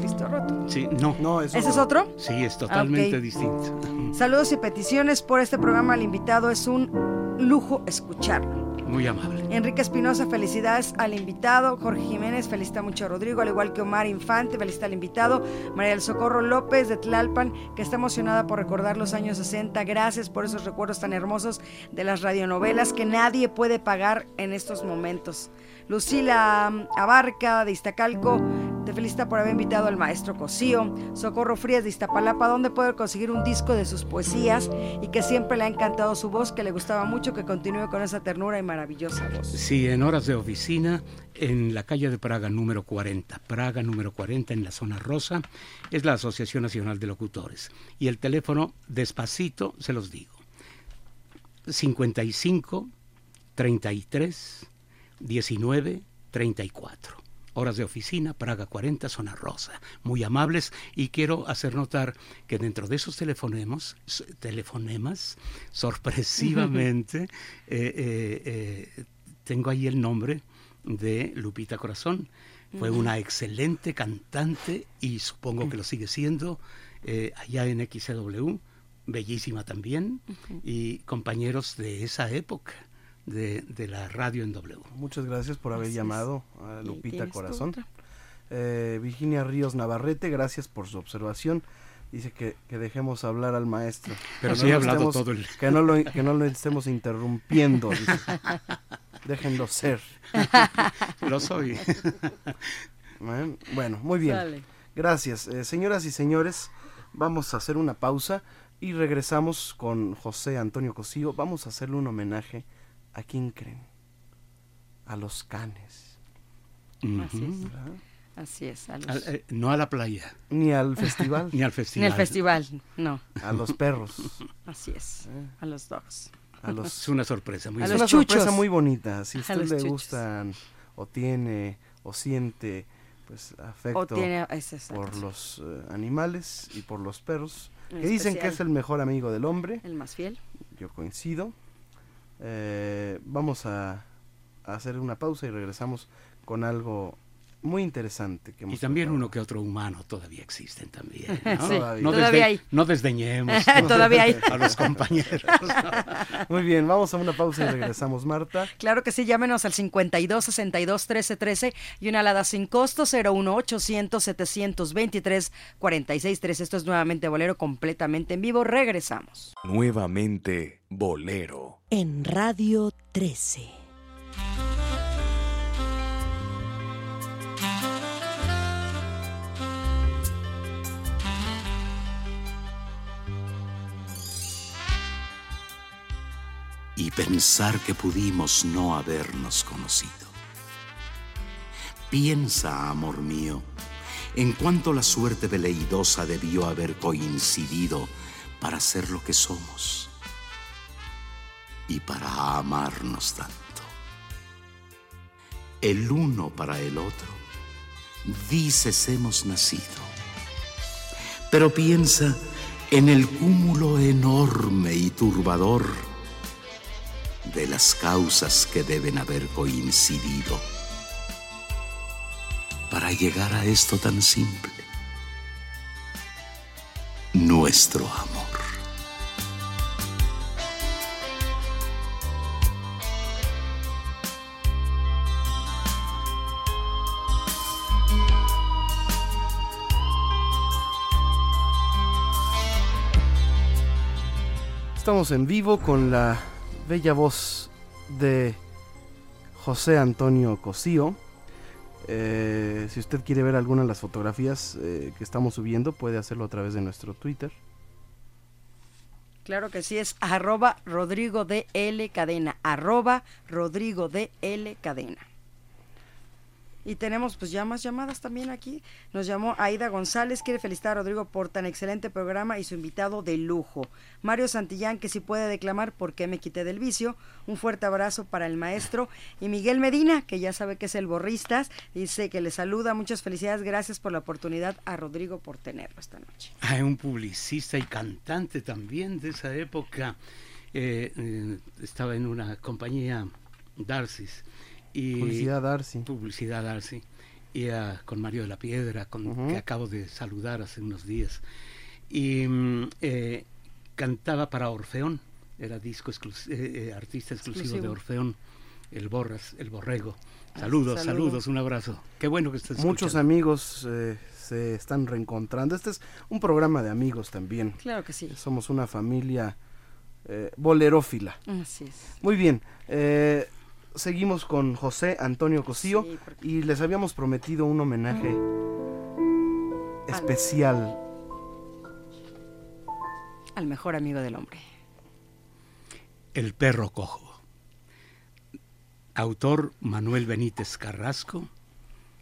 Cristo roto. Sí, no. No, ¿Ese es otro? Sí, es totalmente Ah, ok. distinto. Saludos y peticiones por este programa al invitado, es un lujo escucharlo. Muy amable. Enrique Espinosa, felicidades al invitado. Jorge Jiménez, felicita mucho a Rodrigo, al igual que Omar Infante, felicita al invitado. María del Socorro López de Tlalpan, que está emocionada por recordar los años 60. Gracias por esos recuerdos tan hermosos de las radionovelas que nadie puede pagar en estos momentos. Lucila Abarca de Iztacalco, te felicita por haber invitado al maestro Cosío. Socorro Frías de Iztapalapa, donde puede conseguir un disco de sus poesías y que siempre le ha encantado su voz, que le gustaba mucho, que continúe con esa ternura y maravillosa voz. Sí, en horas de oficina, en la calle de Praga número 40, Praga número 40 en la zona rosa, es la Asociación Nacional de Locutores. Y el teléfono, despacito, se los digo, 55 33 19 34. Horas de oficina, Praga 40, zona rosa. Muy amables y quiero hacer notar que dentro de esos telefonemas, s- telefonemas sorpresivamente, eh, eh, eh, tengo ahí el nombre de Lupita Corazón. Fue Ujú. una excelente cantante y supongo que lo sigue siendo allá en XCW, bellísima también, y compañeros de esa época de, de la radio en W. Muchas gracias por haber llamado a Lupita Corazón. Eh, Virginia Ríos Navarrete, gracias por su observación. Dice que, que dejemos hablar al maestro. Pero Que sí no he lo hablado estemos- todo el- Que no lo, que no lo estemos interrumpiendo. dice. Déjenlo ser. Lo soy. Bueno, Bueno, muy bien. Gracias. Eh, señoras y señores, vamos a hacer una pausa y regresamos con José Antonio Cosío. Vamos a hacerle un homenaje a quién creen. A los canes. Así es. ¿Verdad? Así es. a los- Al- eh, no a la playa. Ni al festival. Ni al Ni festival. el festival, no. A los perros. Así es. A los dogs. A los, Es una sorpresa muy A es los una chuchos. sorpresa muy bonita. Si a usted le chuchos. gustan o tiene o siente pues afecto tiene- es por los eh, animales y por los perros, En que dicen que es el mejor amigo del hombre. El más fiel. Yo coincido. Eh, vamos a, a hacer una pausa y regresamos con algo muy interesante que Y también uno que otro humano todavía existen también. ¿no? Sí, no, todavía desde- hay. no desdeñemos Todavía hay. a los compañeros. Muy bien, vamos a una pausa y regresamos, Marta. Claro que sí, llámenos al 52 62 13 13 y una alada sin costo 01 800 723 46 13. Esto es nuevamente Bolero completamente en vivo. Regresamos. Nuevamente Bolero. En Radio 13. Y pensar que pudimos no habernos conocido. Piensa, amor mío, en cuanto la suerte veleidosa debió haber coincidido para ser lo que somos y para amarnos tanto. El uno para el otro, dices hemos nacido, pero piensa en el cúmulo enorme y turbador de las causas que deben haber coincidido para llegar a esto tan simple, nuestro amor. Estamos en vivo con la bella voz de José Antonio Cosío. Eh, si usted quiere ver alguna de las fotografías eh, que estamos subiendo, puede hacerlo a través de nuestro Twitter. Claro que sí, es arroba Rodrigo de L Cadena, arroba Rodrigo de L Cadena. Y tenemos pues ya más llamadas también aquí. Nos llamó Aida González, quiere felicitar a Rodrigo por tan excelente programa y su invitado de lujo. Mario Santillán, que si puede declamar por qué me quité del vicio. Un fuerte abrazo para el maestro. Y Miguel Medina, que ya sabe que es el borristas, dice que le saluda. Muchas felicidades, gracias por la oportunidad a Rodrigo por tenerlo esta noche. Hay un publicista y cantante también de esa época. Eh, eh, estaba en una compañía Darcis y Publicidad Darcy. Publicidad Darcy. Y ah, con Mario de la Piedra, con que acabo de saludar hace unos días. Y mm, eh, cantaba para Orfeón, era disco eh, eh, artista exclusivo, de. Orfeón, el Borras, el Borrego. Saludos, saludo. saludos, un abrazo. Qué bueno que estés Muchos escuchando. amigos eh, se están reencontrando. Este es un programa de amigos también. Claro que sí. Somos una familia eh, bolerófila. Así es. Muy bien. eh, seguimos con José Antonio Cosío y les habíamos prometido un homenaje especial. Al mejor amigo del hombre. El perro cojo. Autor Manuel Benítez Carrasco,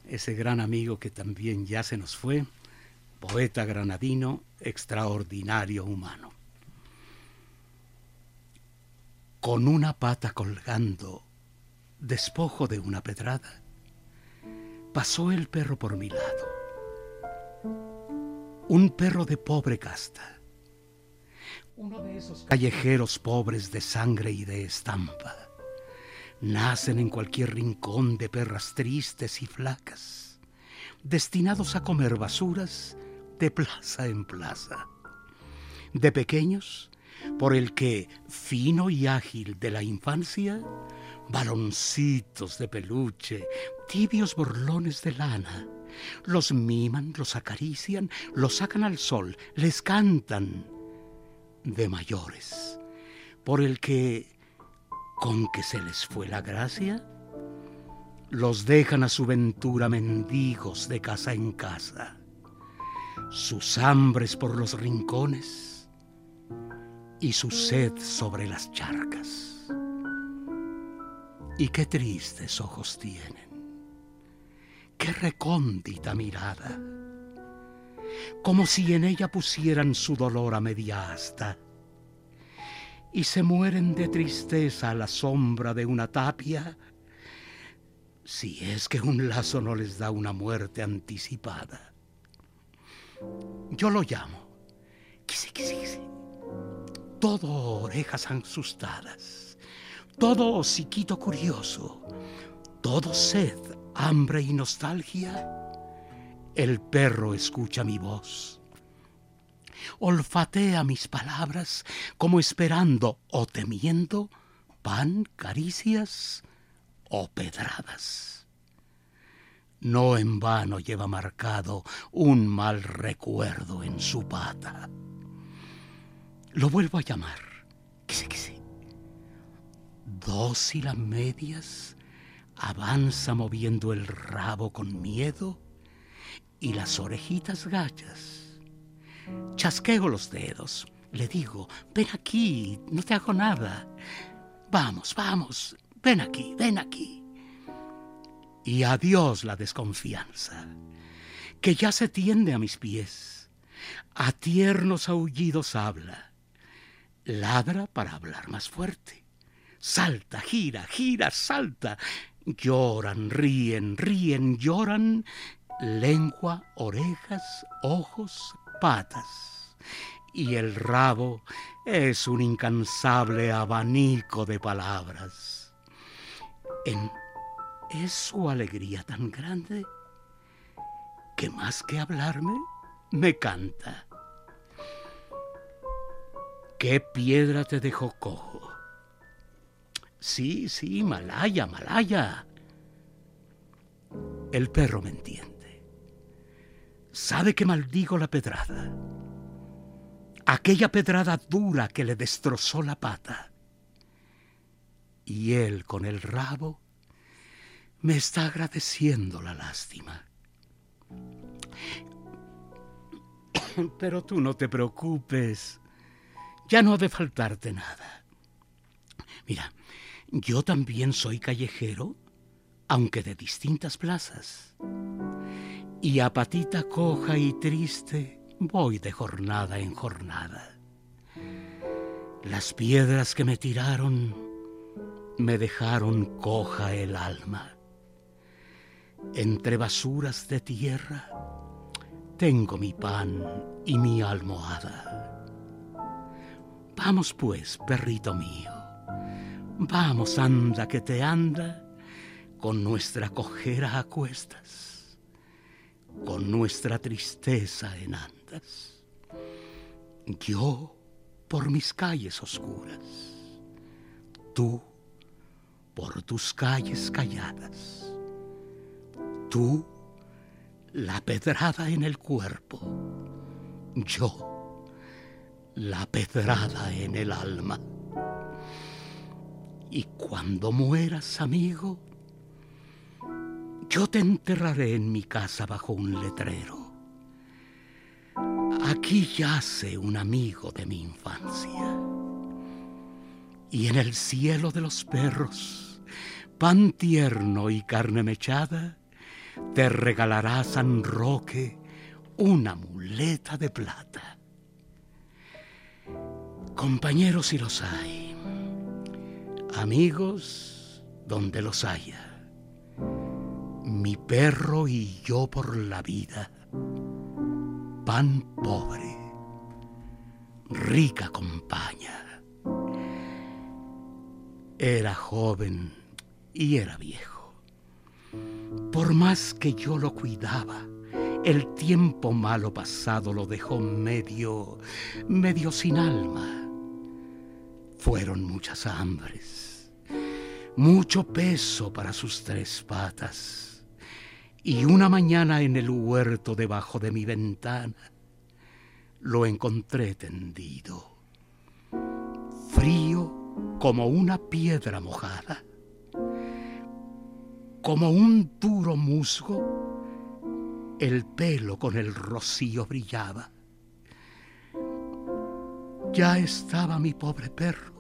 ese gran amigo que también ya se nos fue, poeta granadino, extraordinario humano. Con una pata colgando, despojo de una pedrada, pasó el perro por mi lado. Un perro de pobre casta. Uno de esos callejeros pobres de sangre y de estampa. Nacen en cualquier rincón de perras tristes y flacas, destinados a comer basuras de plaza en plaza. De pequeños, por el que, fino y ágil de la infancia, baloncitos de peluche, tibios borlones de lana, los miman, los acarician, los sacan al sol, les cantan de mayores, por el que, con que se les fue la gracia, los dejan a su ventura mendigos de casa en casa, sus hambres por los rincones y su sed sobre las charcas. Y qué tristes ojos tienen, qué recóndita mirada, como si en ella pusieran su dolor a media asta, y se mueren de tristeza a la sombra de una tapia, si es que un lazo no les da una muerte anticipada. Yo lo llamo, quise, quise, quise, todo orejas asustadas, todo hociquito curioso, todo sed, hambre y nostalgia. El perro escucha mi voz, olfatea mis palabras como esperando o temiendo pan, caricias o pedradas. No en vano lleva marcado un mal recuerdo en su pata. Lo vuelvo a llamar. Dócil a medias, avanza moviendo el rabo con miedo y las orejitas gachas. Chasqueo los dedos. Le digo, ven aquí, no te hago nada. Vamos, vamos, ven aquí, ven aquí. Y adiós la desconfianza. que ya se tiende a mis pies. A tiernos aullidos habla. Ladra para hablar más fuerte. Salta, gira, gira, salta. Lloran, ríen, ríen, lloran. Lengua, orejas, ojos, patas. Y el rabo es un incansable abanico de palabras. En es su alegría tan grande que más que hablarme, me canta. ¿Qué piedra te dejó cojo? Sí, sí, Malaya, Malaya. El perro me entiende. Sabe que maldigo la pedrada. Aquella pedrada dura que le destrozó la pata. Y él con el rabo me está agradeciendo la lástima. Pero tú no te preocupes. Ya no ha de faltarte nada. Mira, yo también soy callejero, aunque de distintas plazas. Y a patita coja y triste voy de jornada en jornada. Las piedras que me tiraron me dejaron coja el alma. Entre basuras de tierra tengo mi pan y mi almohada. Vamos pues, perrito mío, vamos, anda que te anda, con nuestra cojera a cuestas, con nuestra tristeza en andas. Yo por mis calles oscuras, tú por tus calles calladas Tú, la pedrada en el cuerpo. Yo, la pedrada en el alma. Y cuando mueras, amigo, yo te enterraré en mi casa bajo un letrero. Aquí yace un amigo de mi infancia. Y en el cielo de los perros, pan tierno y carne mechada, te regalará San Roque una muleta de plata. Compañeros si los hay, amigos donde los haya, mi perro y yo por la vida, pan pobre, rica compañía. Era joven y era viejo. Por más que yo lo cuidaba, el tiempo malo pasado lo dejó medio, medio sin alma. Fueron muchas hambres, mucho peso para sus tres patas. Y una mañana en el huerto debajo de mi ventana lo encontré tendido, frío como una piedra mojada como un duro musgo, el pelo con el rocío brillaba. Ya estaba mi pobre perro,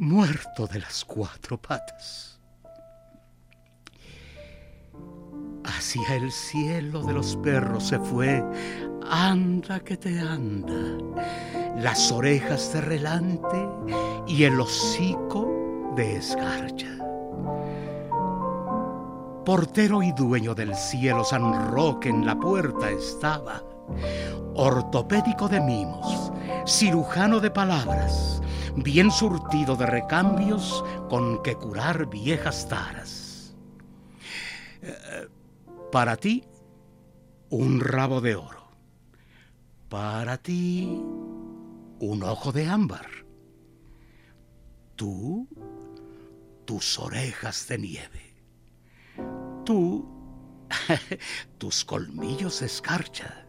muerto de las cuatro patas. Hacia el cielo de los perros se fue, anda que te anda, las orejas de relante y el hocico de escarcha. Portero y dueño del cielo San Roque en la puerta estaba, ortopédico de mimos, cirujano de palabras, bien surtido de recambios con que curar viejas taras. Eh, para ti, un rabo de oro. Para ti, un ojo de ámbar. Tú, tus orejas de nieve tú, tus colmillos escarcha.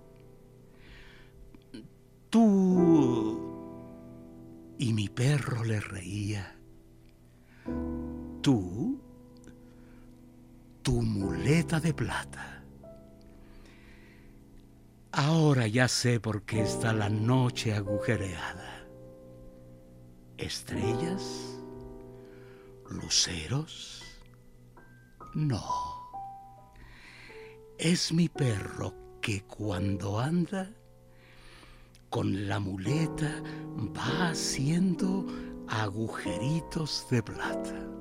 Tú... Y mi perro le reía. Tú, tu muleta de plata. Ahora ya sé por qué está la noche agujereada. Estrellas, luceros, no es mi perro que cuando anda con la muleta va haciendo agujeritos de plata.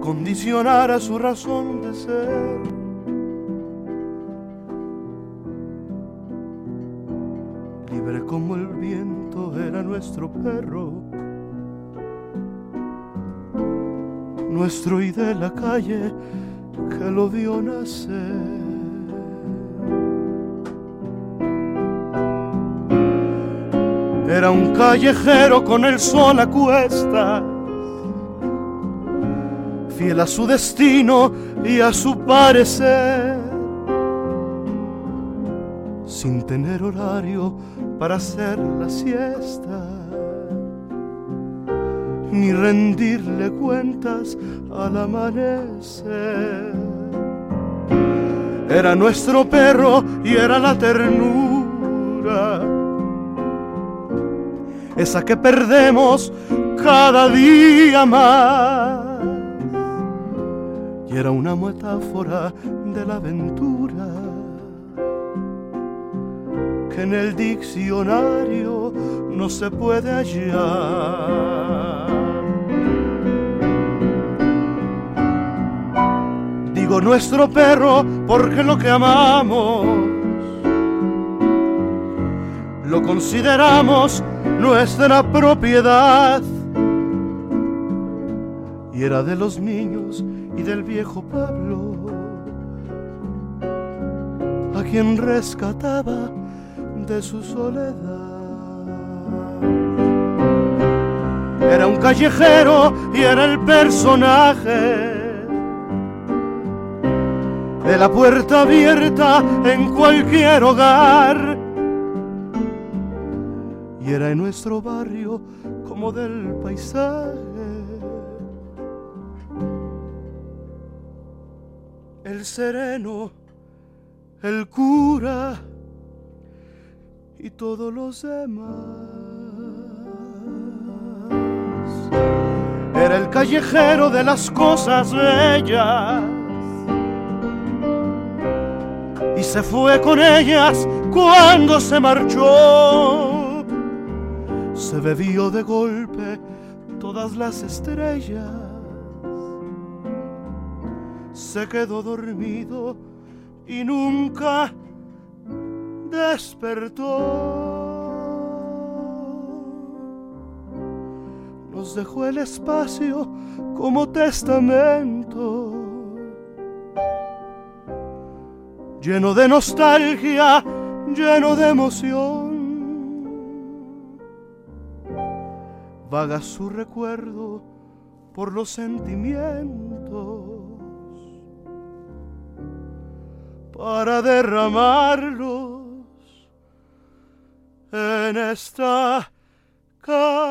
Condicionara su razón de ser. Libre como el viento era nuestro perro, nuestro y de la calle que lo vio nacer. Era un callejero con el sol a cuestas fiel a su destino y a su parecer, sin tener horario para hacer la siesta, ni rendirle cuentas al amanecer. Era nuestro perro y era la ternura, esa que perdemos cada día más y era una metáfora de la aventura. Que en el diccionario no se puede hallar. Digo nuestro perro porque lo que amamos lo consideramos nuestra propiedad. Y era de los niños y del viejo Pablo, a quien rescataba de su soledad. Era un callejero y era el personaje de la puerta abierta en cualquier hogar. Y era en nuestro barrio como del paisaje el sereno, el cura y todos los demás. Era el callejero de las cosas bellas y se fue con ellas cuando se marchó. Se bebió de golpe todas las estrellas se quedó dormido y nunca despertó. Nos dejó el espacio como testamento, lleno de nostalgia, lleno de emoción. Vaga su recuerdo por los sentimientos para derramarlos en esta canción.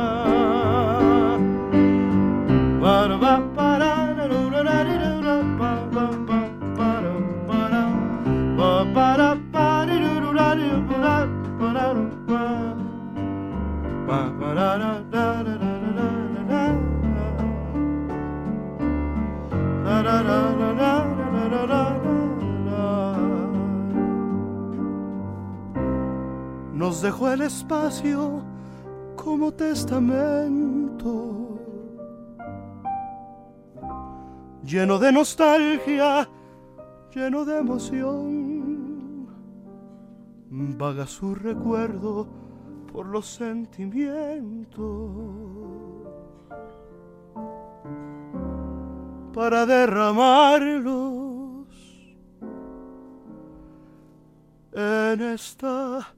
Nos dejó el espacio como testamento, lleno de nostalgia, lleno de emoción. Vaga su recuerdo por los sentimientos para derramarlos en esta.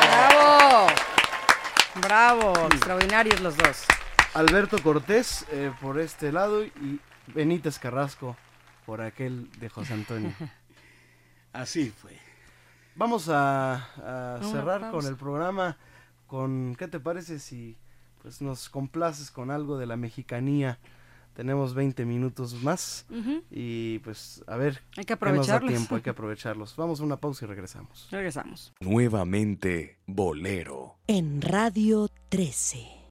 ¡Bravo! ¡Bravo! Extraordinarios los dos. Alberto Cortés eh, por este lado y Benítez Carrasco por aquel de José Antonio. Así fue. Vamos a, a Una cerrar con el programa con ¿qué te parece si pues nos complaces con algo de la mexicanía? Tenemos 20 minutos más y pues a ver Hay que qué nos da aprovecharlos. tiempo, hay que aprovecharlos. Vamos a una pausa y regresamos. Regresamos. Nuevamente Bolero. En Radio 13.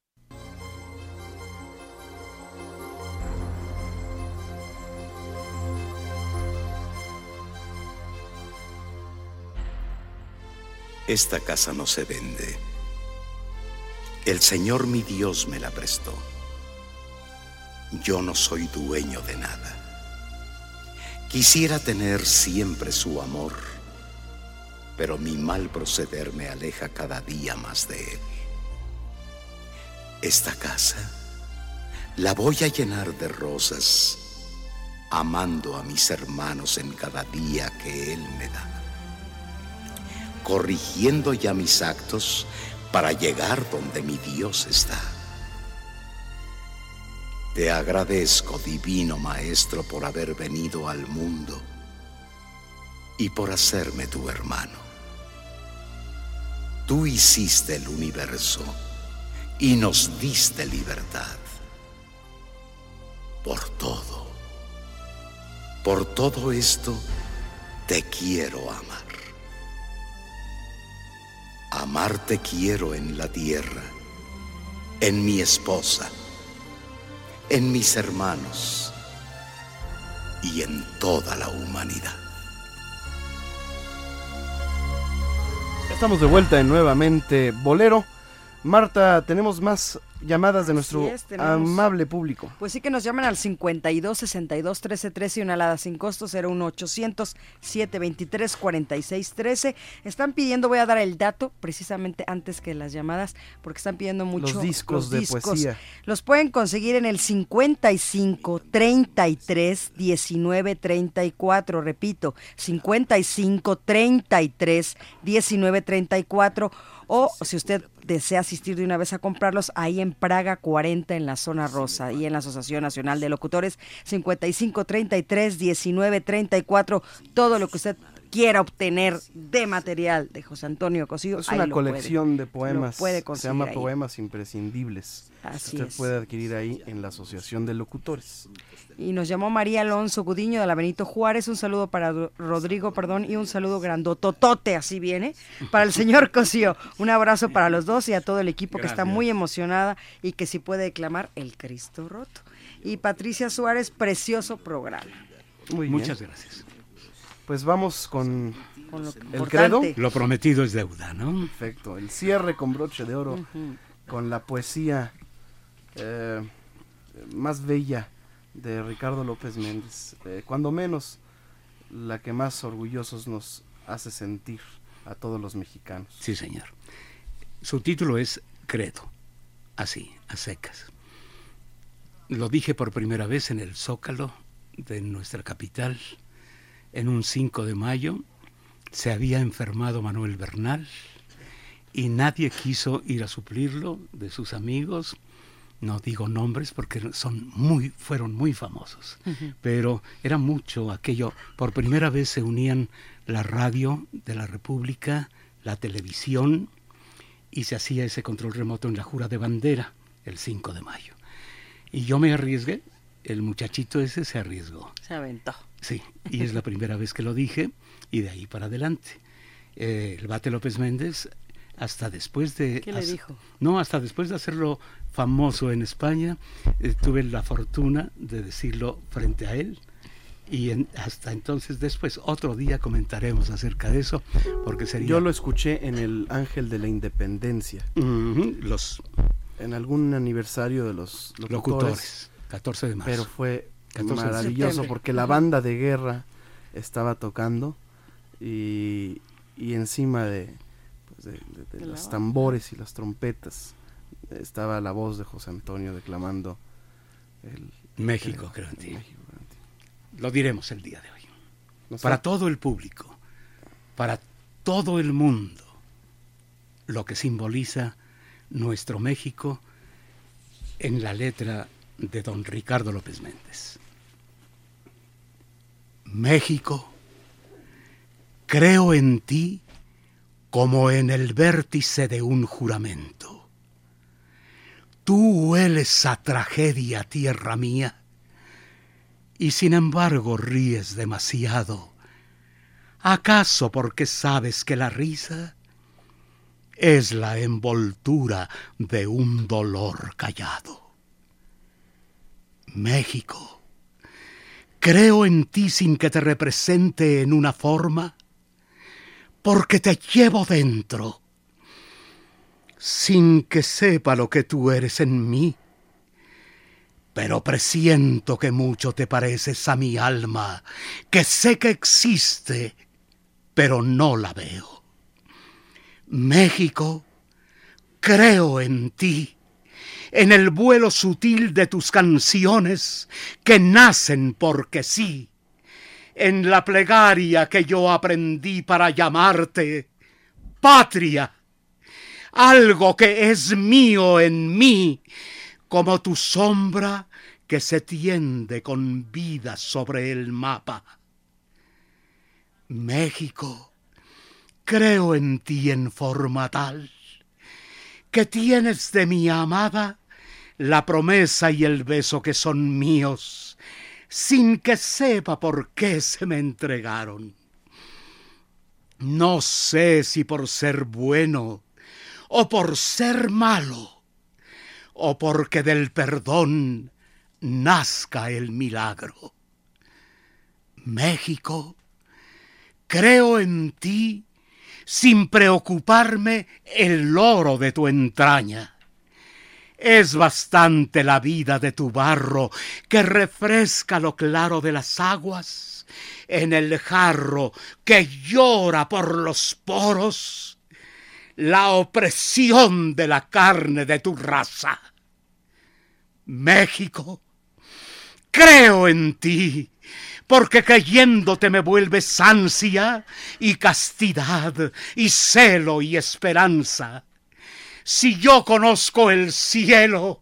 Esta casa no se vende. El Señor mi Dios me la prestó. Yo no soy dueño de nada. Quisiera tener siempre su amor, pero mi mal proceder me aleja cada día más de él. Esta casa la voy a llenar de rosas, amando a mis hermanos en cada día que él me da corrigiendo ya mis actos para llegar donde mi Dios está. Te agradezco, divino Maestro, por haber venido al mundo y por hacerme tu hermano. Tú hiciste el universo y nos diste libertad. Por todo, por todo esto, te quiero amar. Amarte quiero en la tierra, en mi esposa, en mis hermanos y en toda la humanidad. Estamos de vuelta en nuevamente Bolero. Marta, tenemos más llamadas de nuestro es, amable público. Pues sí que nos llaman al 52 62 13 13 y una alada sin costo 01800 723 46 13. Están pidiendo, voy a dar el dato precisamente antes que las llamadas, porque están pidiendo mucho Los discos de poesía. Los pueden conseguir en el 55 33 19 34, repito, 55 33 19 34 o si usted desea asistir de una vez a comprarlos ahí en Praga 40 en la zona rosa y en la Asociación Nacional de Locutores 55 33 19 34 todo lo que usted quiera obtener de material de José Antonio Cosío Es ahí una puede- colección de lo poemas. puede Se llama ahí. Poemas Imprescindibles. Así Usted es. puede adquirir ahí en la Asociación de Locutores. Y nos llamó María Alonso Gudiño de la Benito Juárez. Un saludo para Ro- Rodrigo, perdón, y un saludo grandototote, así viene, para el señor Cosío. Un abrazo para los dos y a todo el equipo que está muy emocionada y que sí puede declamar El Cristo Roto. Y Patricia Suárez, precioso programa. Muy Muchas bien. gracias. Pues vamos con, Con lo el importante. credo. Lo prometido es deuda, ¿no? Perfecto. El cierre con broche de oro, con la poesía eh, más bella de Ricardo López Méndez. Eh, cuando menos la que más orgullosos nos hace sentir a todos los mexicanos. Sí, señor. Su título es Credo, así, a secas. Lo dije por primera vez en el Zócalo de nuestra capital, en un 5 de mayo. Se había enfermado Manuel Bernal y nadie quiso ir a suplirlo de sus amigos no digo nombres porque son muy, fueron muy famosos, pero era mucho aquello. Por primera vez se unían la radio de la República, la televisión, y se hacía ese control remoto en la jura de bandera el 5 de mayo. Y yo me arriesgué, el muchachito ese se arriesgó. Se aventó. Sí, y es la primera vez que lo dije, y de ahí para adelante. Eh, el Bate López Méndez, hasta después de... ¿Qué le dijo? No, hasta después de hacerlo famoso en España, eh, tuve la fortuna de decirlo frente a él. Y en- hasta entonces después, otro día comentaremos acerca de eso, porque sería... Yo lo escuché en el Ángel de la Independencia. Los en algún aniversario de los locutores. Locutores, 14 de marzo. Pero fue 14 de maravilloso porque la banda de guerra estaba tocando y, y encima de, pues, de- los tambores y las trompetas estaba la voz de José Antonio declamando el México, el- creo en ti. México, creo en ti. Lo diremos el día de hoy. No sé. Para todo el público, para todo el mundo, lo que simboliza nuestro México en la letra de don Ricardo López Méndez. México, creo en ti como en el vértice de un juramento. Tú hueles a tragedia, tierra mía, y sin embargo ríes demasiado. ¿Acaso porque sabes que la risa es la envoltura de un dolor callado? México, creo en ti sin que te represente en una forma, porque te llevo dentro, sin que sepa lo que tú eres en mí. Pero presiento que mucho te pareces a mi alma, que sé que existe, pero no la veo. México, creo en ti, en el vuelo sutil de tus canciones que nacen porque sí, en la plegaria que yo aprendí para llamarte patria, algo que es mío en mí, como tu sombra que se tiende con vida sobre el mapa. México, creo en ti en forma tal que tienes de mi amada la promesa y el beso que son míos, sin que sepa por qué se me entregaron. No sé si por ser bueno o por ser malo o porque del perdón nazca el milagro. México, creo en ti sin preocuparme el oro de tu entraña. Es bastante la vida de tu barro que refresca lo claro de las aguas en el jarro que llora por los poros la opresión de la carne de tu raza. México, creo en ti, porque creyéndote me vuelves ansia y castidad y celo y esperanza. Si yo conozco el cielo,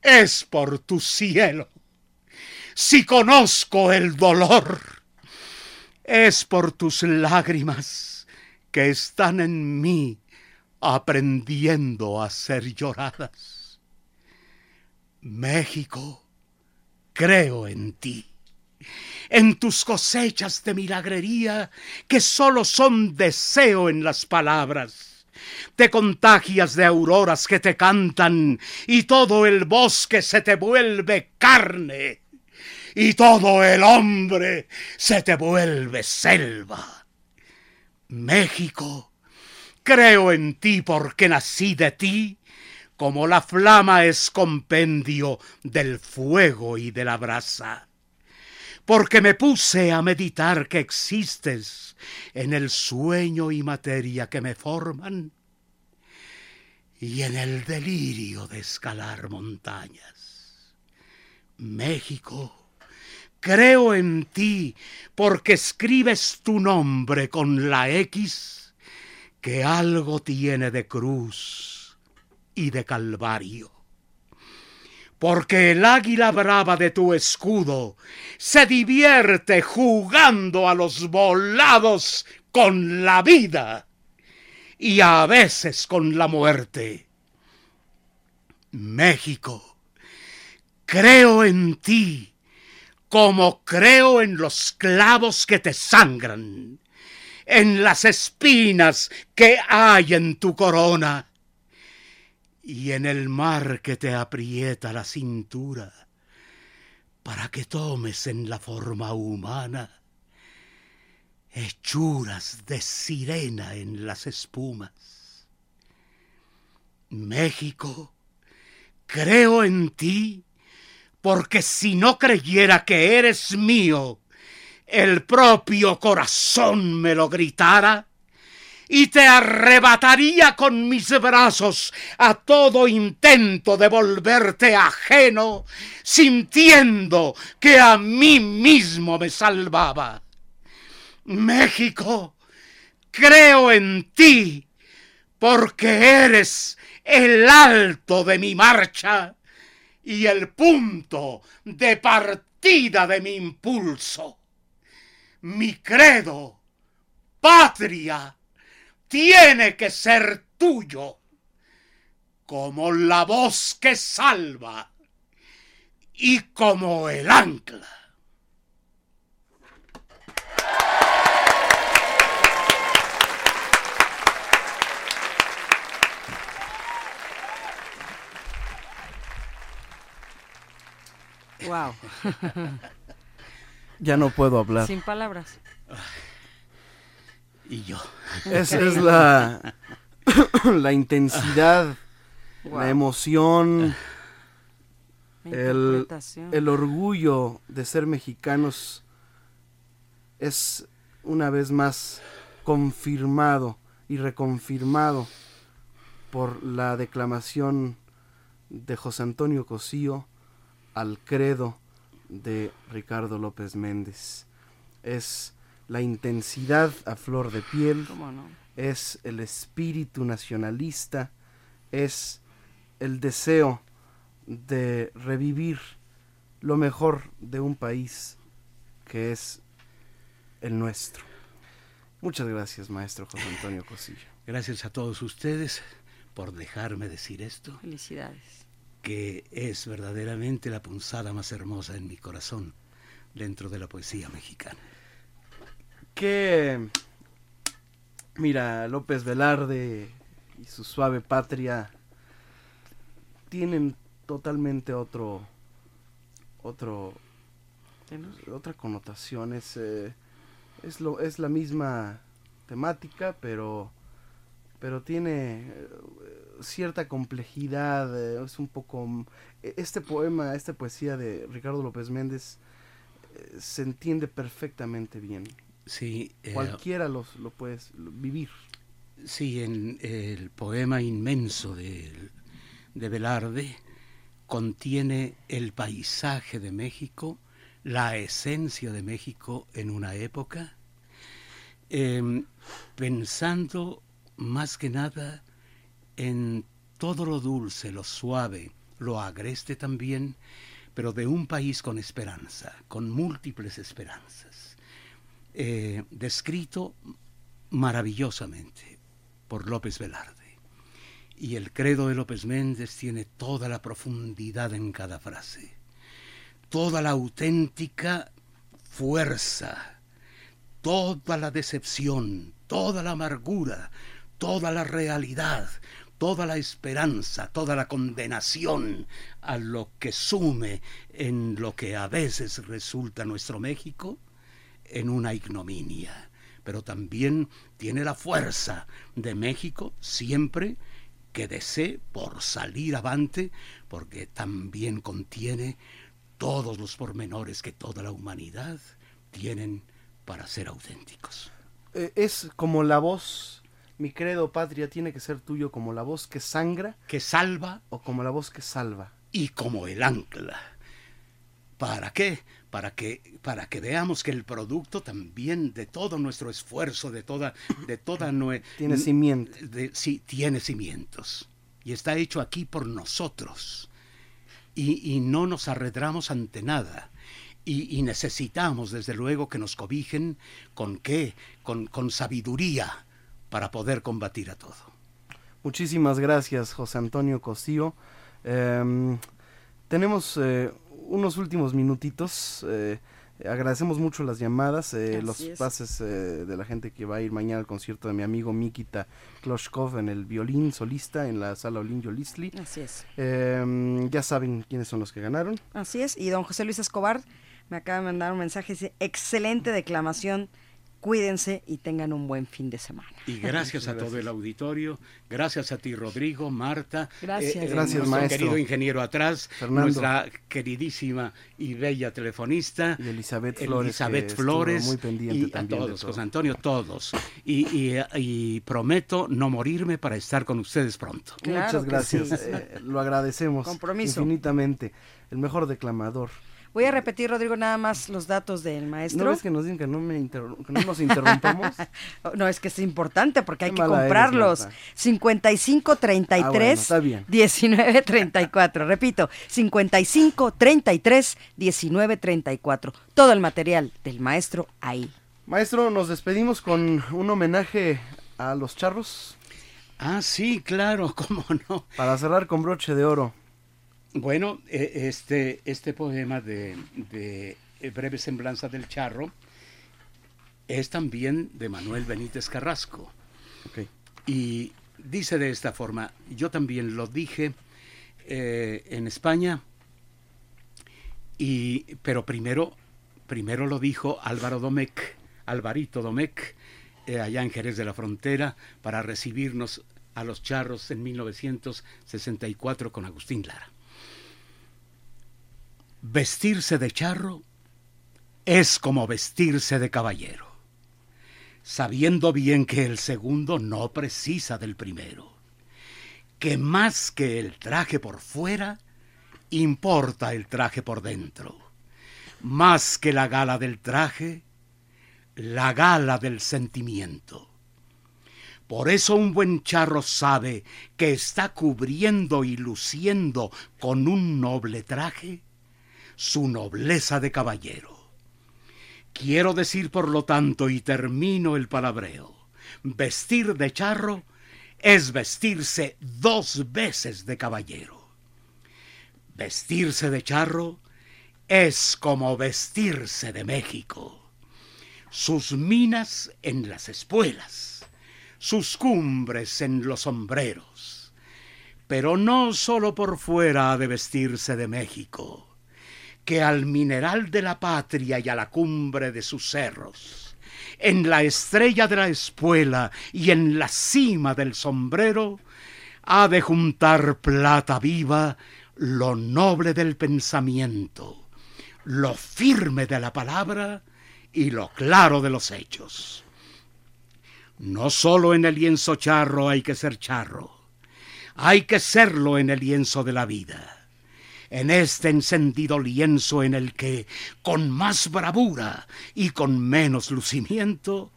es por tu cielo. Si conozco el dolor, es por tus lágrimas que están en mí aprendiendo a ser lloradas. México, creo en ti, en tus cosechas de milagrería que solo son deseo en las palabras. Te contagias de auroras que te cantan y todo el bosque se te vuelve carne y todo el hombre se te vuelve selva. México, creo en ti porque nací de ti, como la flama es compendio del fuego y de la brasa. Porque me puse a meditar que existes en el sueño y materia que me forman y en el delirio de escalar montañas. México, creo en ti porque escribes tu nombre con la X que algo tiene de cruz y de calvario. porque el águila brava de tu escudo se divierte jugando a los volados con la vida y a veces con la muerte. México, creo en ti como creo en los clavos que te sangran, en las espinas que hay en tu corona y en el mar que te aprieta la cintura para que tomes en la forma humana hechuras de sirena en las espumas. México, creo en ti porque si no creyera que eres mío, el propio corazón me lo gritara y te arrebataría con mis brazos a todo intento de volverte ajeno, sintiendo que a mí mismo me salvaba. México, creo en ti, porque eres el alto de mi marcha y el punto de partida de mi impulso. Mi credo, patria, tiene que ser tuyo, como la voz que salva y como el ancla. Wow. Ya no puedo hablar. Sin palabras. Y yo. Esa es la, la intensidad, Wow. la emoción, el, el orgullo de ser mexicanos es una vez más confirmado y reconfirmado por la declamación de José Antonio Cosío al credo de Ricardo López Méndez. Es la intensidad a flor de piel, ¿Cómo no? es el espíritu nacionalista, es el deseo de revivir lo mejor de un país que es el nuestro. Muchas gracias, maestro José Antonio Cosillo. Gracias a todos ustedes por dejarme decir esto, Felicidades. que es verdaderamente la punzada más hermosa en mi corazón dentro de la poesía mexicana. Que, mira, López Velarde y su suave patria tienen totalmente otro, otro, otra connotación. Es, eh, es, lo, es la misma temática, pero, pero tiene eh, cierta complejidad. eh, es un poco, este poema, esta poesía de Ricardo López Méndez se entiende perfectamente bien. Sí, eh, Cualquiera los, lo puedes vivir. Sí, en el poema inmenso de, de Velarde contiene el paisaje de México, la esencia de México en una época, em, pensando más que nada en todo lo dulce, lo suave, lo agreste también, pero de un país con esperanza, con múltiples esperanzas, eh, descrito maravillosamente por López Velarde. Y el credo de López Méndez tiene toda la profundidad en cada frase, toda la auténtica fuerza, toda la decepción, toda la amargura, toda la realidad, toda la esperanza, toda la condenación a lo que sume en lo que a veces resulta nuestro México en una ignominia, pero también tiene la fuerza de México siempre que desee por salir avante, porque también contiene todos los pormenores que toda la humanidad tienen para ser auténticos. Eh, es como la voz, mi credo patria tiene que ser tuyo como la voz que sangra. Que salva. O como la voz que salva. Y como el ancla. ¿Para qué? Para que, para que veamos que el producto también de todo nuestro esfuerzo, de toda, de toda nue- Tiene cimientos. sí, tiene cimientos. Y está hecho aquí por nosotros. y, y no nos arredramos ante nada. Y, y necesitamos, desde luego, que nos cobijen con qué, con, con sabiduría para poder combatir a todo. Muchísimas gracias, José Antonio Cosío. Em, tenemos eh, unos últimos minutitos. eh, agradecemos mucho las llamadas, eh, los es. pases eh, de la gente que va a ir mañana al concierto de mi amigo Mikita Kloshkov en el violín solista en la sala Olin Yolisli. Así es. Em, ya saben quiénes son los que ganaron. Así es. Y don José Luis Escobar me acaba de mandar un mensaje. Dice, excelente declamación. Cuídense y tengan un buen fin de semana. Y gracias a todo el auditorio, gracias a ti Rodrigo, Marta, Gracias. eh, eh, Gracias, nuestro maestro. querido ingeniero atrás, Fernando. nuestra queridísima y bella telefonista, Y Elizabeth Flores, Elizabeth Flores, muy pendiente y también a todos, todo. José Antonio, todos. Y, y- y prometo no morirme para estar con ustedes pronto. Claro Muchas gracias, sí. eh, lo agradecemos Compromiso. infinitamente. El mejor declamador. Voy a repetir, Rodrigo, nada más los datos del maestro. ¿No ves que nos dicen que no, me que no nos interrumpamos? No, es que es importante porque hay Qué que eres, comprarlos. Marta. 55 33 Ah, bueno, está bien. 19 34. Repito, 55 33 19 34. Todo el material del maestro ahí. Maestro, nos despedimos con un homenaje a los charros. Ah, sí, claro, cómo no. Para cerrar con broche de oro. Bueno, eh, este, este poema de, de Breve Semblanza del Charro es también de Manuel Benítez Carrasco. Y dice de esta forma, yo también lo dije eh, en España, y, pero primero, primero lo dijo Álvaro Domecq, Alvarito Domecq, eh, allá en Jerez de la Frontera, para recibirnos a los charros en 1964 con Agustín Lara. Vestirse de charro es como vestirse de caballero, sabiendo bien que el segundo no precisa del primero, que más que el traje por fuera, importa el traje por dentro, más que la gala del traje, la gala del sentimiento. Por eso un buen charro sabe que está cubriendo y luciendo con un noble traje su nobleza de caballero. Quiero decir, por lo tanto, y termino el palabreo, vestir de charro es vestirse dos veces de caballero. Vestirse de charro es como vestirse de México. Sus minas en las espuelas, sus cumbres en los sombreros. Pero no sólo por fuera ha de vestirse de México que al mineral de la patria y a la cumbre de sus cerros, en la estrella de la espuela y en la cima del sombrero, ha de juntar plata viva lo noble del pensamiento, lo firme de la palabra y lo claro de los hechos. No sólo en el lienzo charro hay que ser charro, hay que serlo en el lienzo de la vida en este encendido lienzo en el que, con más bravura y con menos lucimiento,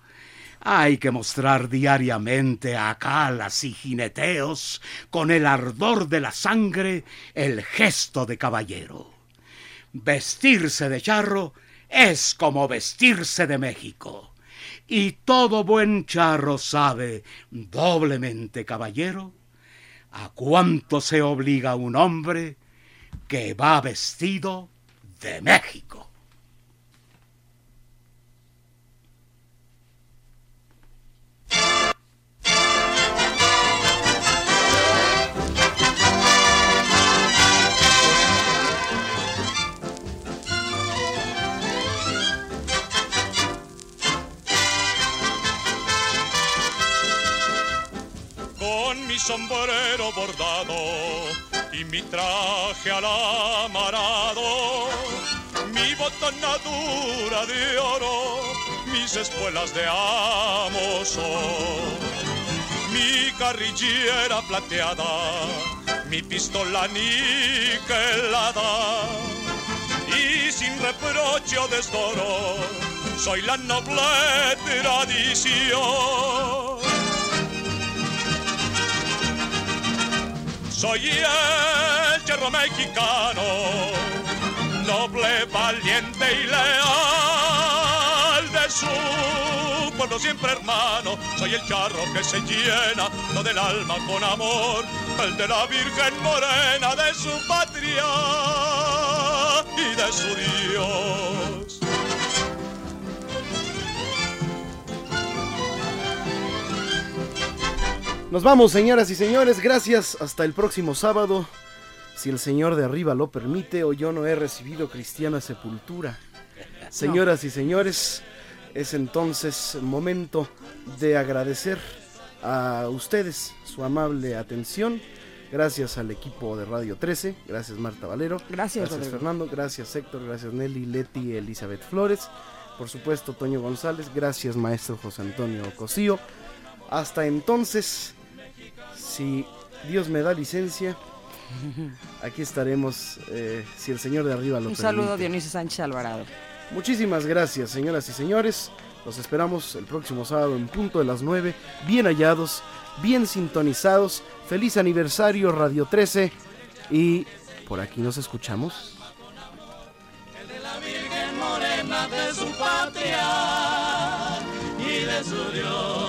hay que mostrar diariamente a calas y jineteos, con el ardor de la sangre, el gesto de caballero. Vestirse de charro es como vestirse de México. Y todo buen charro sabe, doblemente caballero, a cuánto se obliga un hombre que va vestido de México. con mi sombrero bordado y mi traje alamarado, mi botonadura de oro, mis espuelas de amoso, mi carrillera plateada, mi pistola niquelada y sin reproche o desdoro, soy la noble tradición. Soy el pueblo mexicano, noble, valiente y leal de su pueblo siempre hermano. Soy el charro que se llena todo el alma con amor, el de la Virgen Morena de su patria y de su Dios. Nos vamos, señoras y señores. Gracias. Hasta el próximo sábado. Si el Señor de arriba lo permite o yo no he recibido cristiana sepultura. Señoras y señores, es entonces momento de agradecer a ustedes su amable atención. Gracias al equipo de Radio 13, gracias Marta Valero, Gracias, gracias Rodrigo. Fernando, gracias Héctor, gracias Nelly, Leti, Elizabeth Flores, por supuesto Toño González, gracias maestro José Antonio Cosío. Hasta entonces, si Dios me da licencia, aquí estaremos, eh, si el Señor de arriba lo Un permite. saludo a Dionisio Sánchez Alvarado. Muchísimas gracias, señoras y señores. Los esperamos el próximo sábado en punto de las 9, bien hallados, bien sintonizados. Feliz aniversario Radio 13 y por aquí nos escuchamos. Virgen morena de su patria y de su Dios.